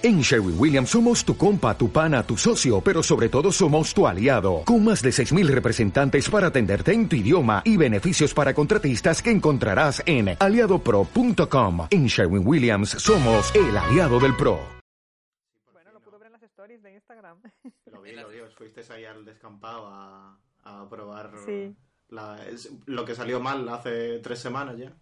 En Sherwin Williams somos tu compa, tu pana, tu socio, pero sobre todo somos tu aliado, con más de 6.000 representantes para atenderte en tu idioma y beneficios para contratistas que encontrarás en aliadopro.com. En Sherwin Williams somos el aliado del PRO. Bueno, lo pudo ver en las stories de Instagram. Lo vi, lo vi. Fuisteis ahí al descampado a, a probar Sí. la- es- lo que salió mal hace tres semanas ya.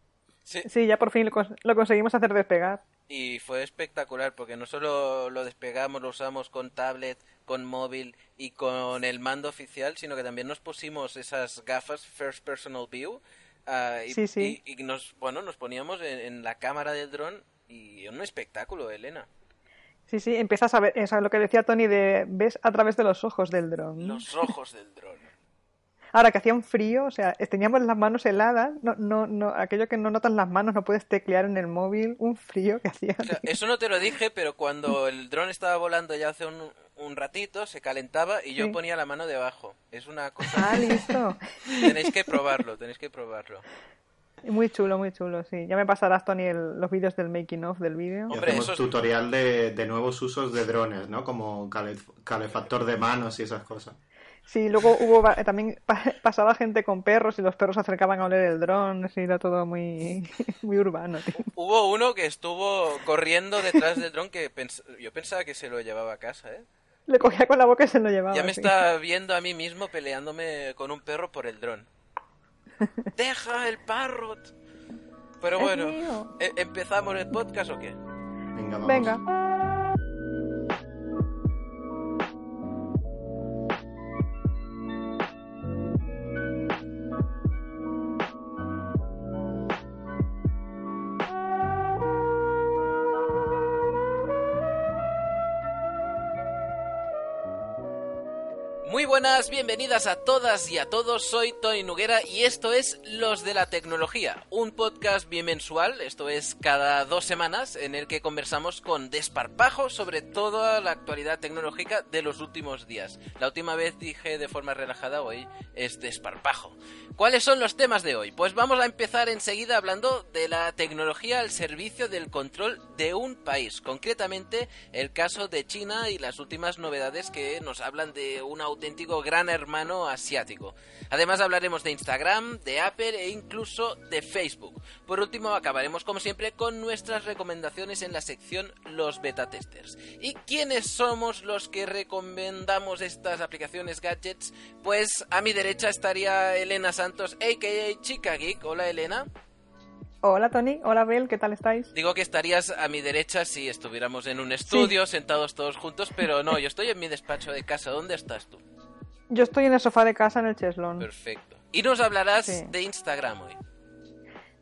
Sí, Sí, ya por fin lo, cons- lo conseguimos hacer despegar. y fue espectacular porque no solo lo despegamos, lo usamos con tablet, con móvil y con el mando oficial, sino que también nos pusimos esas gafas First Personal View ah, y, Sí, sí. y- y nos, bueno, nos poníamos en, en la cámara del dron y un espectáculo, Elena. Sí, sí, empiezas a ver, lo que decía Tony de ves a través de los ojos del dron. Los ojos del dron. Ahora que hacía un frío, o sea, teníamos las manos heladas, no, no, no, aquello que no notas las manos, no puedes teclear en el móvil, un frío que hacía. O sea, eso no te lo dije, pero cuando el dron estaba volando ya hace un, un ratito, se calentaba y yo Sí. ponía la mano debajo. Es una cosa... Ah, listo. tenéis que probarlo, tenéis que probarlo. Muy chulo, muy chulo, sí. Ya me pasarás, Tony, el- los vídeos del making of del vídeo. Hombre, hacemos es- tutorial de, de nuevos usos de drones, ¿no? Como calef- calefactor de manos y esas cosas. Sí, luego hubo también pa- pasaba gente con perros y los perros se acercaban a oler el dron, así era todo muy, muy urbano. tío. Hubo uno que estuvo corriendo detrás del dron que pens- yo pensaba que se lo llevaba a casa, ¿eh? Le cogía con la boca y se lo llevaba. Ya me sí. está viendo a mí mismo peleándome con un perro por el dron. ¡Deja el parrot! Pero bueno. ¿e- ¿empezamos el podcast o qué? Venga, vamos. Venga. Muy buenas, bienvenidas a todas y a todos. Soy Tony Nuguera y esto es Los de la Tecnología, un podcast bimensual, esto es cada dos semanas, en el que conversamos con desparpajo sobre toda la actualidad tecnológica de los últimos días. La última vez dije de forma relajada, hoy es desparpajo. ¿Cuáles son los temas de hoy? Pues vamos a empezar enseguida hablando de la tecnología al servicio del control de un país, concretamente el caso de China y las últimas novedades que nos hablan de un auténtico gran hermano asiático. Además hablaremos de Instagram, de Apple e incluso de Facebook. Por último acabaremos como siempre con nuestras recomendaciones en la sección Los Beta Testers. ¿Y quiénes somos los que recomendamos estas aplicaciones gadgets? Pues a mi derecha estaría Elena Santos, aka Chica Geek. Hola Elena. Hola, Tony. Hola, Bel. ¿Qué tal estáis? Digo que estarías a mi derecha si estuviéramos en un estudio, sentados todos juntos, pero no, yo estoy en mi despacho de casa. ¿Dónde estás tú? Yo estoy en el sofá de casa en el cheslón. Perfecto. Y nos hablarás Sí. de Instagram hoy.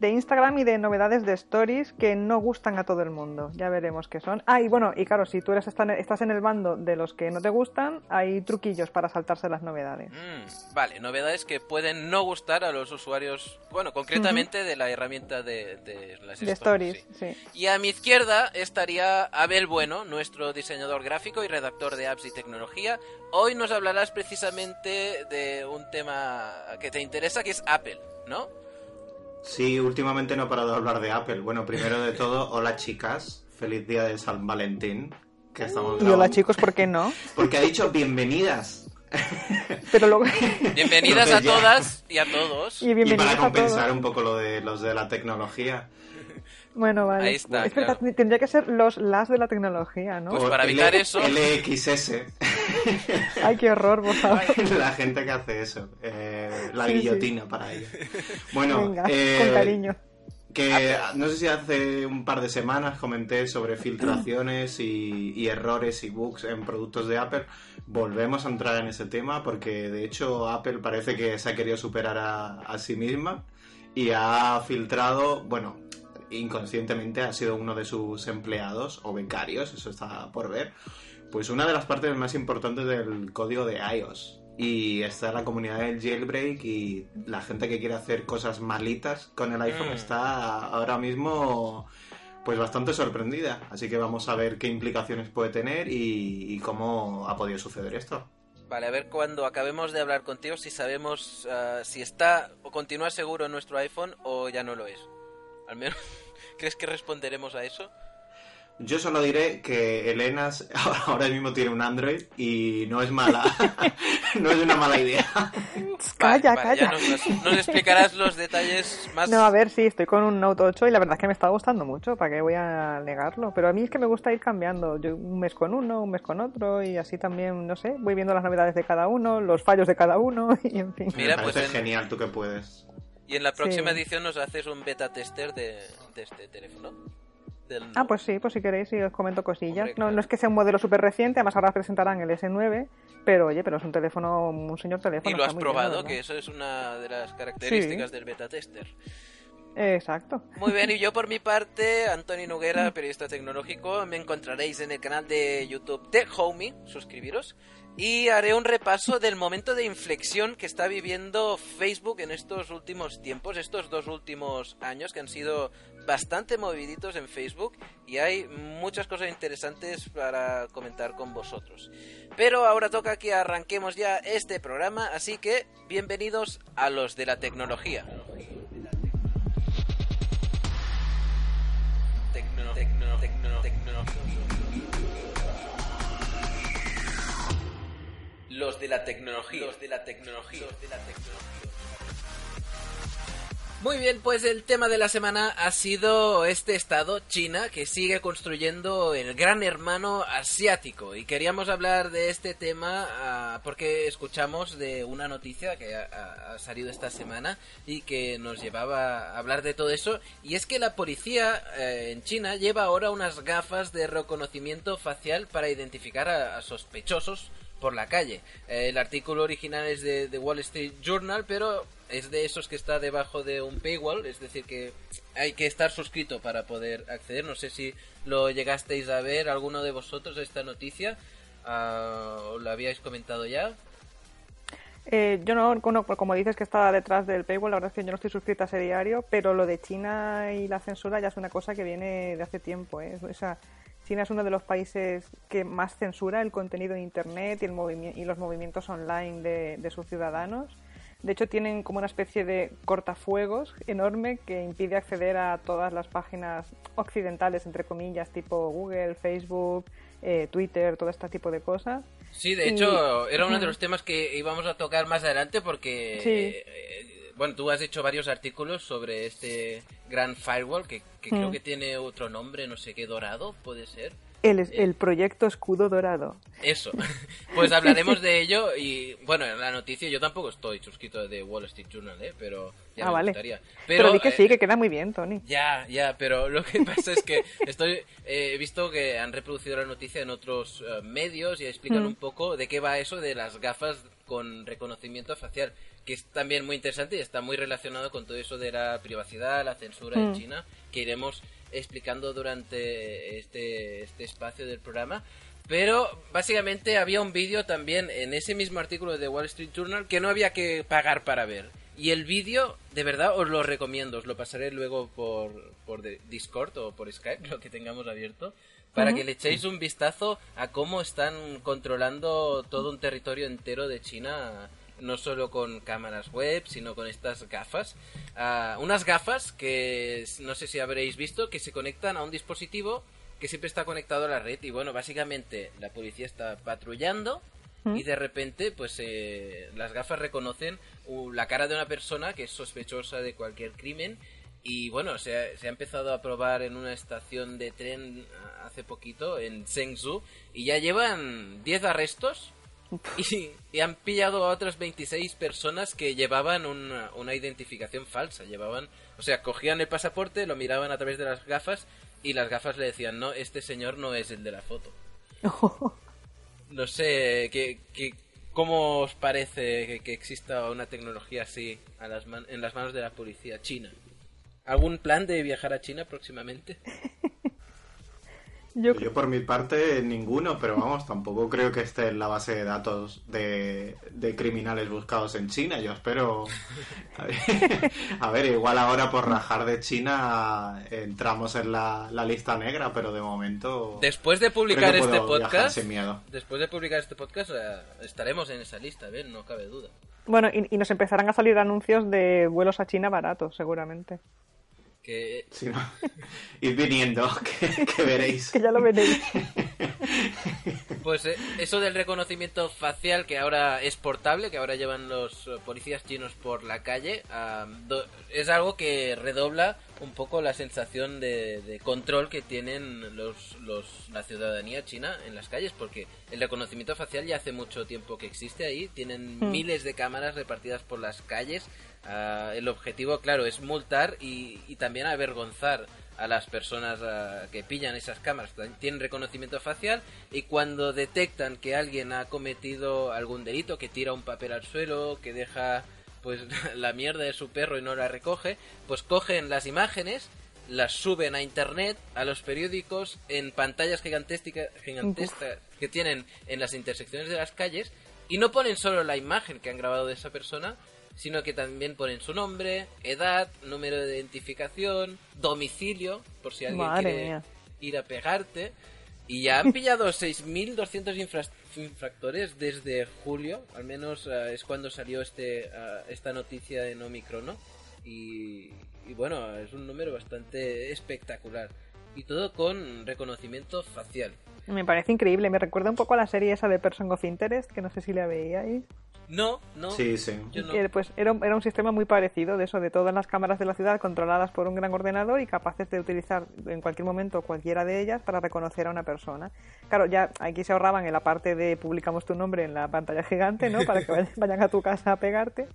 De Instagram y de novedades de stories que no gustan a todo el mundo. Ya veremos qué son. Ah, y bueno, y claro, si tú eres estás en el bando de los que no te gustan, hay truquillos para saltarse las novedades. Mm, vale, novedades que pueden no gustar a los usuarios, bueno, concretamente de la herramienta de, de las De stories. stories, sí. sí. Y a mi izquierda estaría Abel Bueno, nuestro diseñador gráfico y redactor de apps y tecnología. Hoy nos hablarás precisamente de un tema que te interesa, que es Apple, ¿no? Sí, últimamente no he parado de hablar de Apple. Bueno, primero de todo, hola chicas. Feliz día de San Valentín. Que estamos Y hola chicos, ¿por qué no? Porque ha dicho bienvenidas. Pero luego... Bienvenidas a Entonces todas y a todos. y para a compensar todos. un poco lo de los de la tecnología. Bueno, vale. Ahí está, Es verdad, claro. tendría que ser los las de la tecnología, ¿no? Pues para L- evitar eso- LXS. Ay, qué horror, por favor. la gente que hace eso. eh, la Sí, sí. guillotina para ella. Bueno, Venga, eh, con cariño. Que no sé si hace un par de semanas comenté sobre filtraciones y, y errores y bugs en productos de Apple. Volvemos a entrar en ese tema porque de hecho Apple parece que se ha querido superar a, a sí misma y ha filtrado, bueno, inconscientemente ha sido uno de sus empleados o becarios, eso está por ver, pues una de las partes más importantes del código de iOS. Y está la comunidad del jailbreak y la gente que quiere hacer cosas malitas con el iPhone Mm. está ahora mismo pues bastante sorprendida. Así que vamos a ver qué implicaciones puede tener y, y cómo ha podido suceder esto. Vale, a ver cuando acabemos de hablar contigo si sabemos ah, si está o continúa seguro nuestro iPhone o ya no lo es. Al menos, ¿crees que responderemos a eso? Yo solo diré que Elena ahora mismo tiene un Android y no es mala. no es una mala idea. Calla, Vale, vale, calla. nos, nos- nos explicarás los detalles más. No, a ver, sí, estoy con un Note 8 y la verdad es que me está gustando mucho, ¿para qué voy a negarlo? Pero a mí es que me gusta ir cambiando, yo un mes con uno, un mes con otro y así también, no sé, voy viendo las novedades de cada uno, los fallos de cada uno y en fin. Mira, Me pues en- genial tú que puedes. Y en la próxima Sí. edición nos haces un beta tester de, de este teléfono. Del- Ah, pues sí, pues si queréis y os comento cosillas. Hombre, No, claro. no es que sea un modelo súper reciente, además ahora presentarán el S9, pero oye, pero es un teléfono, un señor teléfono. Y lo has bien, probado, que eso es una de las características Sí. del beta tester. Exacto. Muy bien, y yo por mi parte, Antonio Noguera, periodista tecnológico, me encontraréis en el canal de YouTube de Homey, suscribiros, y haré un repaso del momento de inflexión que está viviendo Facebook en estos últimos tiempos, estos dos últimos años que han sido bastante moviditos en Facebook y hay muchas cosas interesantes para comentar con vosotros. Pero ahora toca que arranquemos ya este programa, así que bienvenidos a los de la tecnología. Tecno, tecno, tecno, Los de la tecnología. Los de la tecnología. Los de la tecnología. Muy bien, pues el tema de la semana ha sido este estado, China, que sigue construyendo el gran hermano asiático. Y queríamos hablar de este tema ah, porque escuchamos de una noticia que ha salido esta semana y que nos llevaba a hablar de todo eso. Y es que la policía eh, en China lleva ahora unas gafas de reconocimiento facial para identificar a- a sospechosos por la calle. El artículo original es de, de Wall Street Journal, pero es de esos que está debajo de un paywall, es decir, que hay que estar suscrito para poder acceder. No sé si lo llegasteis a ver alguno de vosotros esta noticia, ah, o lo habíais comentado ya. Eh, yo no, como dices que está detrás del paywall, la verdad es que yo no estoy suscrita a ese diario, pero lo de China y la censura ya es una cosa que viene de hace tiempo. ¿eh? China es uno de los países que más censura el contenido en Internet y, el movimi- y los movimientos online de, de sus ciudadanos. De hecho, tienen como una especie de cortafuegos enorme que impide acceder a todas las páginas occidentales, entre comillas, tipo Google, Facebook, eh, Twitter, todo este tipo de cosas. Sí, de Y- hecho, era uno de los temas que íbamos a tocar más adelante porque, Sí. eh, bueno, tú has hecho varios artículos sobre este gran firewall que, que creo Mm. que tiene otro nombre, no sé qué, dorado, puede ser. El, el proyecto Escudo Dorado. Eso. Pues hablaremos de ello y, bueno, en la noticia yo tampoco estoy suscrito de Wall Street Journal, ¿eh? Pero ya ah, me vale. gustaría. Pero, di que eh, sí, que queda muy bien, Tony. Ya, ya, pero lo que pasa es que estoy eh, he visto que han reproducido la noticia en otros eh, medios y explican Mm. un poco de qué va eso de las gafas con reconocimiento facial, que es también muy interesante y está muy relacionado con todo eso de la privacidad, la censura en Mm. China, que iremos explicando durante este, este espacio del programa. Pero básicamente había un vídeo también en ese mismo artículo de Wall Street Journal que no había que pagar para ver. Y el vídeo, de verdad, os lo recomiendo. Os lo pasaré luego por, por Discord o por Skype, lo que tengamos abierto, para que le echéis un vistazo a cómo están controlando todo un territorio entero de China, no solo con cámaras web, sino con estas gafas. Ah, unas gafas que no sé si habréis visto, que se conectan a un dispositivo que siempre está conectado a la red. Y bueno, básicamente la policía está patrullando y de repente pues eh, las gafas reconocen la cara de una persona que es sospechosa de cualquier crimen y bueno se ha, se ha empezado a probar en una estación de tren ah, hace poquito en Zhengzhou y ya llevan 10 arrestos y, y han pillado a otras 26 personas que llevaban una, una identificación falsa llevaban o sea cogían el pasaporte lo miraban a través de las gafas y las gafas le decían no este señor no es el de la foto no sé, ¿qué, qué, cómo os parece que, que exista una tecnología así a las man- en las manos de la policía china? ¿Algún plan de viajar a China próximamente? Yo, Yo por mi parte ninguno, pero vamos, tampoco creo que esté en la base de datos de, de criminales buscados en China. Yo espero... A ver, a ver, igual ahora por rajar de China entramos en la, la lista negra, pero de momento... Después de creo publicar que este podcast, sin miedo. después de publicar este podcast estaremos en esa lista, ¿ven? No cabe duda. bueno, y, y nos empezarán a salir anuncios de vuelos a China baratos, seguramente. Que... Sí, ¿no? Id viniendo, que, que veréis. que ya lo veréis. Pues eh, eso del reconocimiento facial que ahora es portable, que ahora llevan los eh, policías chinos por la calle, ah, do- es algo que redobla un poco la sensación de, de control que tienen los, los, la ciudadanía china en las calles, porque el reconocimiento facial ya hace mucho tiempo que existe ahí, tienen Hmm. miles de cámaras repartidas por las calles. Ah, el objetivo, claro, es multar y, y también avergonzar a las personas ah, que pillan esas cámaras. Tienen reconocimiento facial y cuando detectan que alguien ha cometido algún delito, que tira un papel al suelo, que deja pues la mierda de su perro y no la recoge, pues cogen las imágenes, las suben a internet, a los periódicos, en pantallas gigantescas, gigantescas que tienen en las intersecciones de las calles y no ponen solo la imagen que han grabado de esa persona, sino que también ponen su nombre, edad, número de identificación, domicilio, por si alguien Madre quiere mía. ir a pegarte. Y ya han pillado 6.200 infra- infractores desde julio, al menos eh, es cuando salió este eh, esta noticia en Omicron, ¿no? Y, y bueno, es un número bastante espectacular. Y todo con reconocimiento facial. Me parece increíble. Me recuerda un poco a la serie esa de Person of Interest, que no sé si la veíais. No, no. Sí, sí. Yo no. Que, pues era, era un sistema muy parecido de eso, de todas las cámaras de la ciudad controladas por un gran ordenador y capaces de utilizar en cualquier momento cualquiera de ellas para reconocer a una persona. Claro, ya aquí se ahorraban en la parte de publicamos tu nombre en la pantalla gigante, ¿no? Para que vayan a tu casa a pegarte.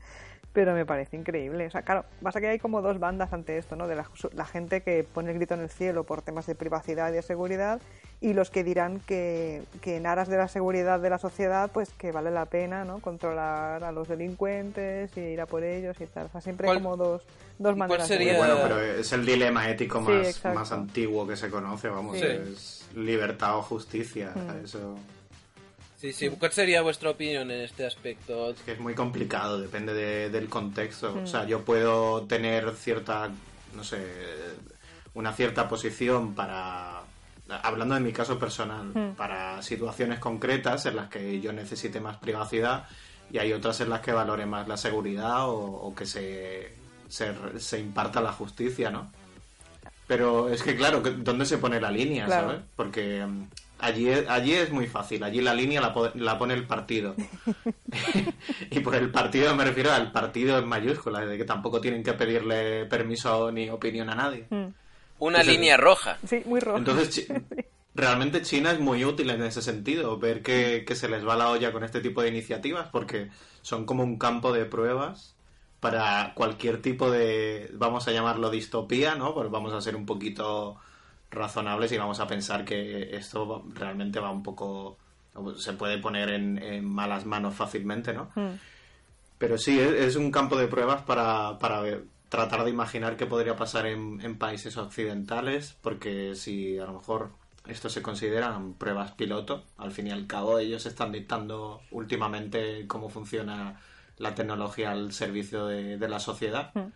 Pero me parece increíble. O sea, claro, pasa que hay como dos bandas ante esto, ¿no? De la, la gente que pone el grito en el cielo por temas de privacidad y de seguridad y los que dirán que, que en aras de la seguridad de la sociedad, pues que vale la pena, ¿no? Controlar a los delincuentes y ir a por ellos y tal. O sea, siempre hay ¿Cuál- como dos, dos maneras. de sería-. Bueno, pero es el dilema ético más, más antiguo que se conoce, vamos, Sí. es libertad o justicia. Mm. Eso Sí, sí. ¿Cuál sería vuestra opinión en este aspecto? es que es muy complicado, depende de- del contexto. Mm. O sea, yo puedo tener cierta, no sé, una cierta posición para, hablando de mi caso personal, Mm. para situaciones concretas en las que yo necesite más privacidad y hay otras en las que valore más la seguridad o, o que se, se, se imparta la justicia, ¿no? Pero es que, claro, ¿dónde se pone la línea, Claro. sabes? Porque mm, allí, es- allí es muy fácil, allí la línea la, po- la pone el partido. y por el partido me refiero al partido en mayúsculas, de que tampoco tienen que pedirle permiso ni opinión a nadie. Mm. Una línea roja. Sí, muy rojo. Entonces, Chi- realmente China es muy útil en ese sentido, ver que, que se les va la olla con este tipo de iniciativas, porque son como un campo de pruebas para cualquier tipo de, vamos a llamarlo distopía, ¿no? Pues vamos a ser un poquito razonables y vamos a pensar que esto realmente va un poco, se puede poner en, en malas manos fácilmente, ¿no? Mm. Pero sí, es, es un campo de pruebas para, para ver- tratar de imaginar qué podría pasar en, en países occidentales, porque si a lo mejor esto se consideran pruebas piloto, al fin y al cabo ellos están dictando últimamente cómo funciona la tecnología al servicio de, de la sociedad, Mm.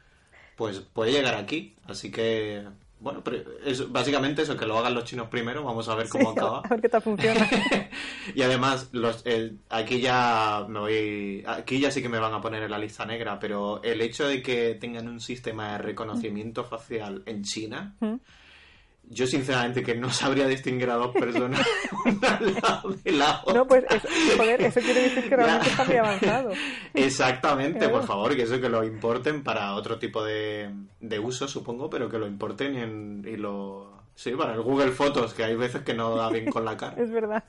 pues puede llegar aquí. Así que, bueno, pero es básicamente eso, que lo hagan los chinos primero, vamos a ver cómo Sí, acaba. a ver qué tal funciona. y además, los, el- aquí ya me voy. Aquí ya sí que me van a poner en la lista negra, pero el hecho de que tengan un sistema de reconocimiento facial en China, Mm. Yo sinceramente que no sabría distinguir a dos personas una al lado de la otra. No, pues eso, joder, eso quiere decir que realmente está muy avanzado. Exactamente, por favor, que eso que lo importen para otro tipo de, de uso, supongo, pero que lo importen y, en- y lo. Sí, para el Google Fotos, que hay veces que no da bien con la cara. Es verdad.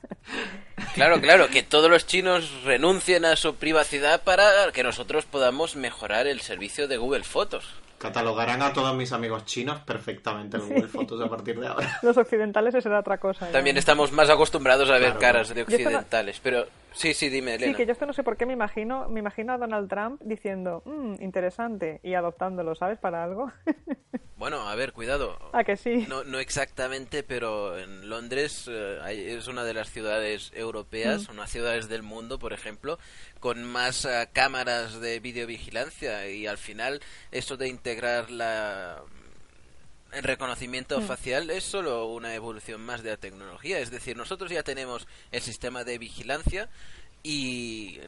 Claro, claro, que todos los chinos renuncien a su privacidad para que nosotros podamos mejorar el servicio de Google Fotos. Catalogarán a todos mis amigos chinos perfectamente en Google Fotos a partir de ahora. Los occidentales eso era otra cosa. ya. También estamos más acostumbrados a ver Claro, caras de esto no- occidentales, pero sí, sí, dime, Sí, que yo esto no sé por qué me imagino, me imagino a Donald Trump diciendo, "Mm, interesante, y adoptándolo, ¿sabes? Para algo. Bueno, a ver, cuidado. ah, que sí. No, no exactamente, pero en Londres eh, es una de las ciudades europeas, unas ciudades del mundo, por ejemplo, con más eh, cámaras de videovigilancia y al final esto de integrar la el reconocimiento facial es solo una evolución más de la tecnología. Es decir, nosotros ya tenemos el sistema de vigilancia y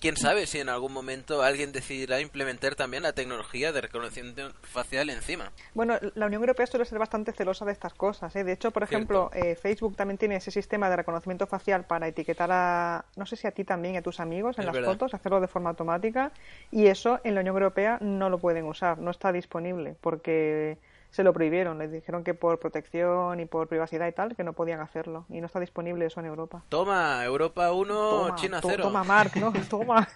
quién sabe si en algún momento alguien decidirá implementar también la tecnología de reconocimiento facial encima. Bueno, la Unión Europea suele ser bastante celosa de estas cosas. ¿eh? De hecho, por ejemplo, eh, Facebook también tiene ese sistema de reconocimiento facial para etiquetar a, no sé si a ti también, a tus amigos en las fotos, hacerlo de forma automática. Y eso en la Unión Europea no lo pueden usar, no está disponible, porque se lo prohibieron. Les dijeron que por protección y por privacidad y tal, que no podían hacerlo. Y no está disponible eso en Europa. Toma, Europa 1, China 0. toma, Mark, ¿no? Toma.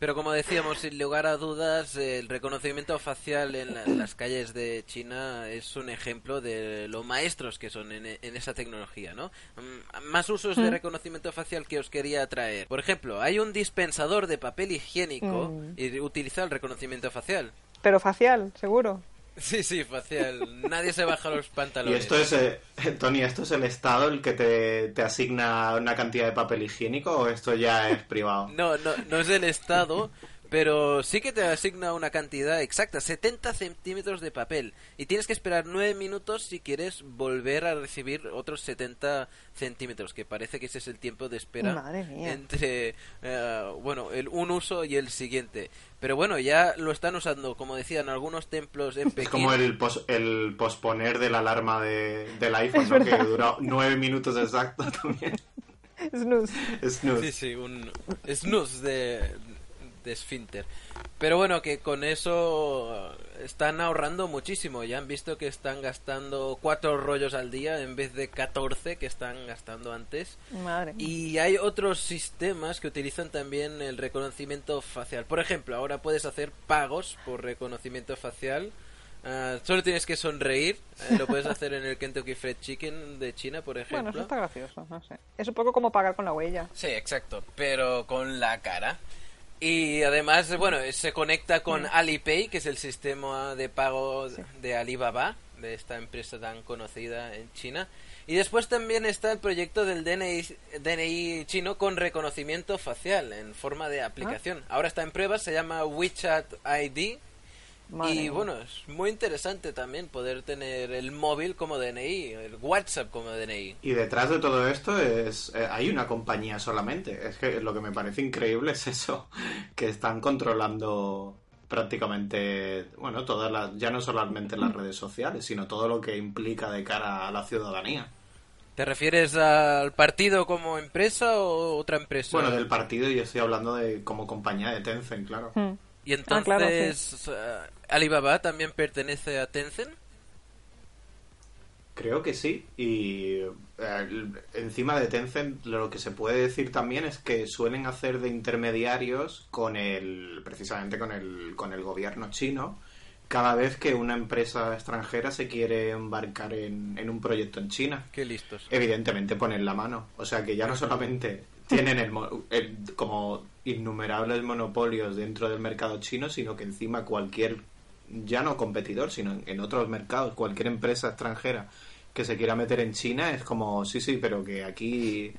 Pero como decíamos, sin lugar a dudas, el reconocimiento facial en, las calles de China es un ejemplo de lo maestros que son en, esa tecnología, ¿no? Mm, más usos de mm. reconocimiento facial que os quería traer. Por ejemplo, hay un dispensador de papel higiénico mm. y utiliza el reconocimiento facial. Pero facial, seguro. Sí, sí, facial. Nadie se baja los pantalones. Y esto es, eh, Tony, ¿esto es el Estado el que te, te, asigna una cantidad de papel higiénico o esto ya es privado? No, no, no es el Estado, pero sí que te asigna una cantidad exacta, 70 centímetros de papel. Y tienes que esperar 9 minutos si quieres volver a recibir otros 70 centímetros, que parece que ese es el tiempo de espera entre eh, bueno, el un uso y el siguiente. Pero bueno, ya lo están usando, como decían, algunos templos en Pekín. Es como el, el posponer de la alarma de, del iPhone, ¿no? que dura 9 minutos exacto también. Snooze. Snooze. Sí, sí, un snooze de, de esfínter. Pero bueno, que con eso están ahorrando muchísimo. Ya han visto que están gastando cuatro rollos al día en vez de 14 que están gastando antes. Y hay otros sistemas que utilizan también el reconocimiento facial. Por ejemplo, ahora puedes hacer pagos por reconocimiento facial. Ah, solo tienes que sonreír. Eh, lo puedes hacer en el Kentucky Fried Chicken de China, por ejemplo. Bueno, eso está gracioso. No sé. Es un poco como pagar con la huella. Sí, exacto. Pero con la cara. Y además, bueno, se conecta con Alipay, que es el sistema de pago de Alibaba, de esta empresa tan conocida en China. Y después también está el proyecto del DNI, DNI chino con reconocimiento facial en forma de aplicación. Ah. Ahora está en prueba, se llama WeChat ID y bueno, es muy interesante también poder tener el móvil como DNI, el WhatsApp como DNI. Y detrás de todo esto es eh, hay una compañía solamente. Es que lo que me parece increíble es eso, que están controlando prácticamente, bueno, todas las, ya no solamente las redes sociales, sino todo lo que implica de cara a la ciudadanía. ¿Te refieres al partido como empresa o otra empresa? Bueno, del partido yo estoy hablando de como compañía de Tencent, claro. Hmm. Y ah, entonces, ¿Alibaba también pertenece a Tencent? Creo que sí. Y eh, encima de Tencent, lo que se puede decir también es que suelen hacer de intermediarios con el, precisamente con el, con el gobierno chino, cada vez que una empresa extranjera se quiere embarcar en, en un proyecto en China. Qué listos. Evidentemente ponen la mano. O sea que ya no solamente tienen el, como innumerables monopolios dentro del mercado chino, sino que encima cualquier, ya no competidor, sino en, otros mercados, cualquier empresa extranjera que se quiera meter en China es como, sí, sí, pero que aquí...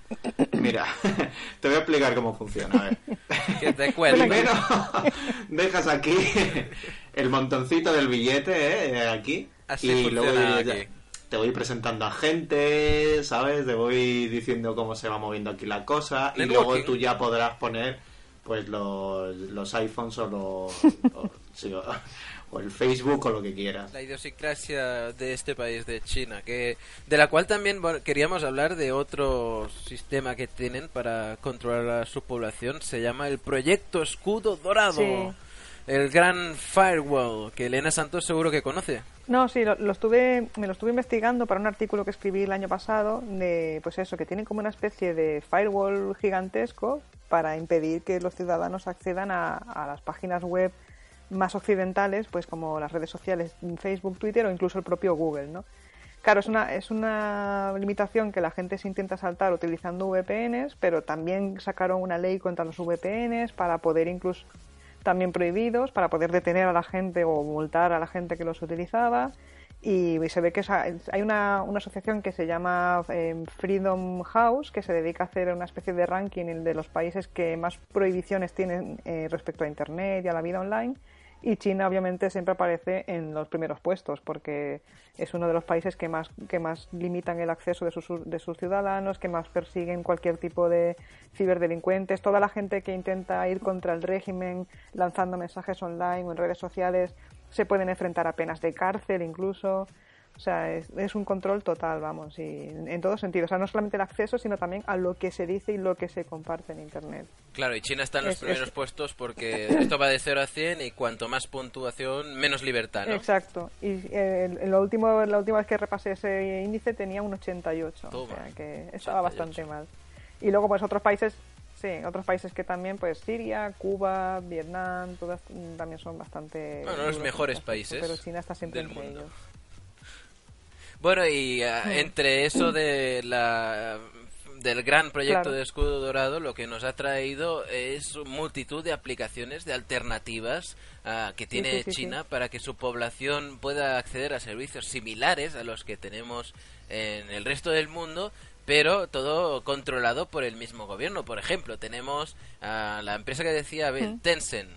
Mira, te voy a explicar cómo funciona. A ver. Que te Primero, dejas aquí el montoncito del billete, ¿eh? Aquí. y luego te voy presentando a gente, ¿sabes? Te voy diciendo cómo se va moviendo aquí la cosa. Y luego tú ya podrás poner pues los, los iPhones o los... o, el Facebook o lo que quieras. La idiosincrasia de este país, de China, que de la cual también queríamos hablar de otro sistema que tienen para controlar a su población, se llama el Proyecto Escudo Dorado. El gran firewall, que Elena Santos seguro que conoce. No, sí, lo, estuve, me lo estuve investigando para un artículo que escribí el año pasado de, pues eso, que tiene como una especie de firewall gigantesco para impedir que los ciudadanos accedan a, las páginas web más occidentales, pues como las redes sociales, Facebook, Twitter o incluso el propio Google, ¿no? Claro, es una, es una limitación que la gente se intenta saltar utilizando VPNs, pero también sacaron una ley contra los VPNs para poder incluso también prohibidos para poder detener a la gente o multar a la gente que los utilizaba. Y se ve que hay una, una asociación que se llama em, Freedom House que se dedica a hacer una especie de ranking de los países que más prohibiciones tienen eh, respecto a Internet y a la vida online. Y China obviamente siempre aparece en los primeros puestos porque es uno de los países que más, que más limitan el acceso de sus, de sus ciudadanos, que más persiguen cualquier tipo de ciberdelincuentes. Toda la gente que intenta ir contra el régimen lanzando mensajes online o en redes sociales se pueden enfrentar a penas de cárcel incluso. O sea, es, un control total, vamos, y en, todos sentidos. O sea, no solamente el acceso, sino también a lo que se dice y lo que se comparte en Internet. Claro, y China está en los primeros puestos porque esto va de 0 a 100 y cuanto más puntuación, menos libertad, ¿no? Exacto. Y eh, lo último, la última vez que repasé ese índice tenía un 88. o sea, que estaba bastante mal. Y luego, pues, otros países Sí, otros países que también, pues Siria, Cuba, Vietnam, todas también son bastante... Bueno, los mejores países Pero China está siempre entre ellos. Bueno, y ah, entre eso de la del gran proyecto de escudo dorado, lo que nos ha traído es multitud de aplicaciones, de alternativas ah, que tiene China para que su población pueda acceder a servicios similares a los que tenemos en el resto del mundo, pero todo controlado por el mismo gobierno. Por ejemplo, tenemos a la empresa que decía Tencent,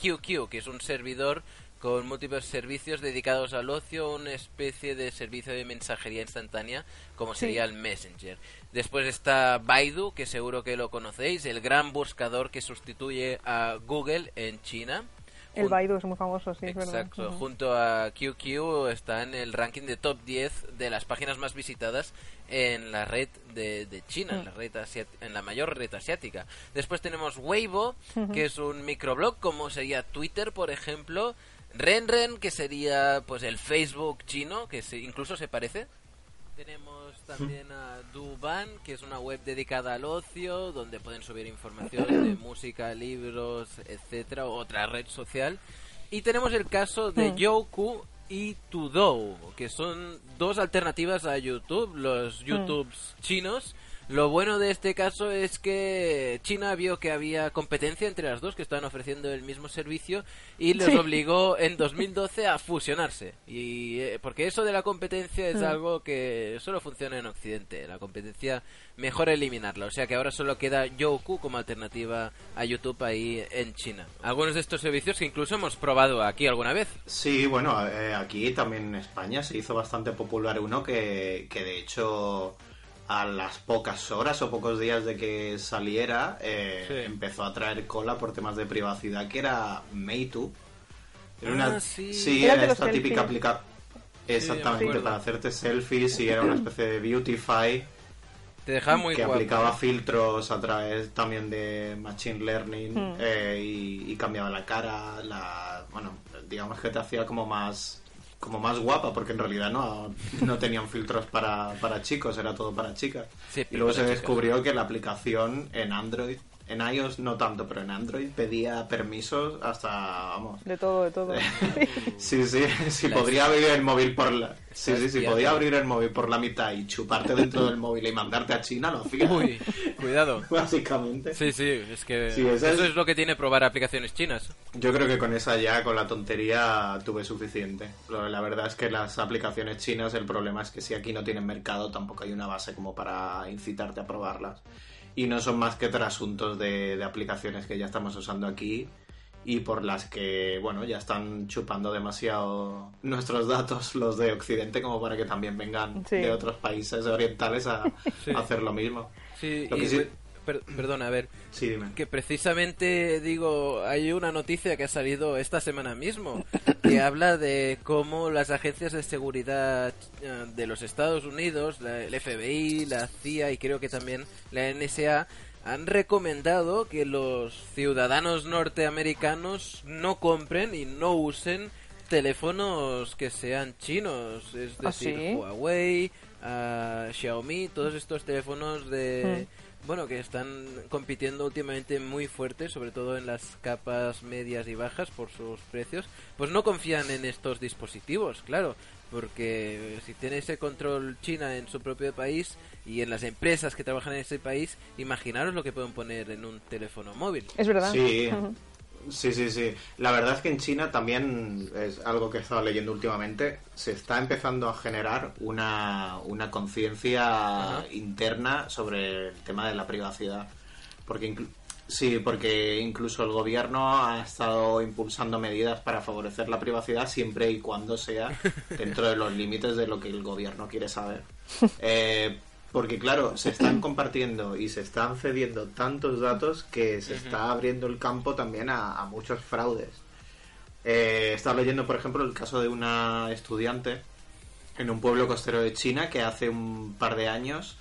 QQ, que es un servidor con múltiples servicios dedicados al ocio, una especie de servicio de mensajería instantánea como sería el Messenger. Después está Baidu, que seguro que lo conocéis, el gran buscador que sustituye a Google en China. El Baidu es muy famoso, sí, Exacto. Junto a QQ está en el ranking de top 10 de las páginas más visitadas en la red de, China, en, la red en la mayor red asiática. Después tenemos Weibo, que es un microblog como sería Twitter, por ejemplo, Renren, que sería pues el Facebook chino, que se, incluso se parece. Tenemos también a Duban, que es una web dedicada al ocio, donde pueden subir información de música, libros, etcétera, otra red social. Y tenemos el caso de. Youku y Tudou, que son dos alternativas a YouTube, los. YouTubes chinos lo bueno de este caso es que China vio que había competencia entre las dos que estaban ofreciendo el mismo servicio y les obligó en 2012 a fusionarse. Y eh, porque eso de la competencia es mm. algo que solo funciona en Occidente. La competencia mejor eliminarla. O sea que ahora solo queda Youku como alternativa a YouTube ahí en China. Algunos de estos servicios que incluso hemos probado aquí alguna vez. Sí, bueno, eh, aquí también en España se hizo bastante popular uno que, que de hecho a las pocas horas o pocos días de que saliera, eh, empezó a traer cola por temas de privacidad, que era Meitu. Era una, ah, sí, sí era, esta típica aplicación. Exactamente, para hacerte selfies y era una especie de Beautify. Te dejaba muy Que aplicaba filtros a través también de Machine Learning hmm. eh, y, y, cambiaba la cara, la, bueno, digamos que te hacía como más como más guapa, porque en realidad no, no tenían filtros para, para chicos, era todo para chicas. y luego se descubrió que la aplicación en Android en iOS no tanto, pero en Android pedía permisos hasta, vamos... De todo, de todo. sí, sí, sí, podría abrir el móvil por la... Sí, sí, sí, podía abrir el móvil por la mitad y chuparte dentro del móvil y mandarte a China, no, fíjate. Uy, cuidado. Básicamente. Sí, sí, es que eso es... lo que tiene probar aplicaciones chinas. Yo creo que con esa ya, con la tontería, tuve suficiente. La verdad es que las aplicaciones chinas, el problema es que si aquí no tienen mercado, tampoco hay una base como para incitarte a probarlas y no son más que trasuntos de, de aplicaciones que ya estamos usando aquí y por las que, bueno, ya están chupando demasiado nuestros datos los de Occidente como para que también vengan de otros países orientales a, hacer lo mismo. Sí, perdona, a ver. Sí, dime. Que precisamente, digo, hay una noticia que ha salido esta semana mismo que habla de cómo las agencias de seguridad eh, de los Estados Unidos, el FBI, la CIA y creo que también la NSA, han recomendado que los ciudadanos norteamericanos no compren y no usen teléfonos que sean chinos, es ¿Ah, decir, Huawei, uh, Xiaomi, todos estos teléfonos de... Hmm bueno, que están compitiendo últimamente muy fuerte, sobre todo en las capas medias y bajas por sus precios, pues no confían en estos dispositivos, claro, porque si tiene ese control China en su propio país y en las empresas que trabajan en ese país, imaginaros lo que pueden poner en un teléfono móvil. Es verdad. Sí. Sí, sí, sí. La verdad es que en China también es algo que he estado leyendo últimamente. Se está empezando a generar una, una conciencia interna sobre el tema de la privacidad. Porque Sí, porque incluso el gobierno ha estado impulsando medidas para favorecer la privacidad siempre y cuando sea dentro de los límites de lo que el gobierno quiere saber. Eh, porque claro, se están compartiendo y se están cediendo tantos datos que se está abriendo el campo también a, a muchos fraudes. Eh, estaba leyendo, por ejemplo, el caso de una estudiante en un pueblo costero de China que hace un par de años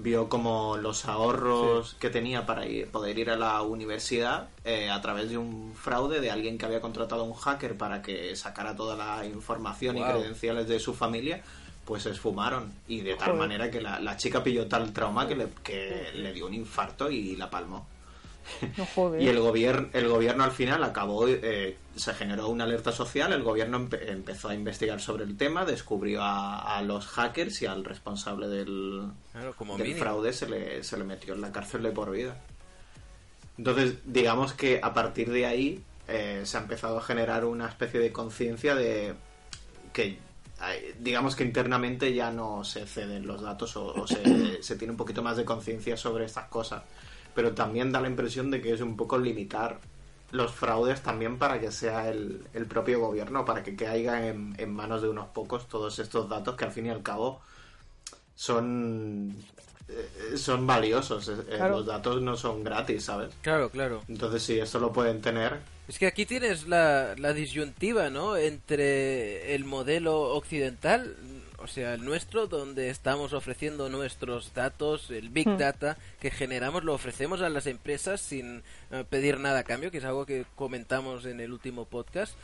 vio como los ahorros que tenía para ir- poder ir a la universidad eh, a través de un fraude de alguien que había contratado a un hacker para que sacara toda la información y credenciales de su familia, pues se esfumaron. Y de tal Joder. manera que la, la chica pilló tal trauma que le, que le dio un infarto y la palmó. No joder. Y el gobierno, el gobierno al final acabó, eh, se generó una alerta social, el gobierno empe- empezó a investigar sobre el tema, descubrió a, a los hackers y al responsable del, Claro, como del fraude se le, se le metió en la cárcel de por vida. Entonces, digamos que a partir de ahí eh, se ha empezado a generar una especie de conciencia de que digamos que internamente ya no se ceden los datos o, o se, se tiene un poquito más de conciencia sobre estas cosas. Pero también da la impresión de que es un poco limitar los fraudes también para que sea el, el propio gobierno, para que caigan en, en manos de unos pocos todos estos datos que al fin y al cabo son eh, son valiosos. Eh, eh, Claro. Los datos no son gratis, ¿sabes? Claro, claro. Entonces, si esto lo pueden tener, Es que aquí tienes la, la disyuntiva, ¿no? Entre el modelo occidental, o sea, el nuestro, donde estamos ofreciendo nuestros datos, el Big Hmm. Data que generamos, lo ofrecemos a las empresas sin eh, pedir nada a cambio, que es algo que comentamos en el último podcast.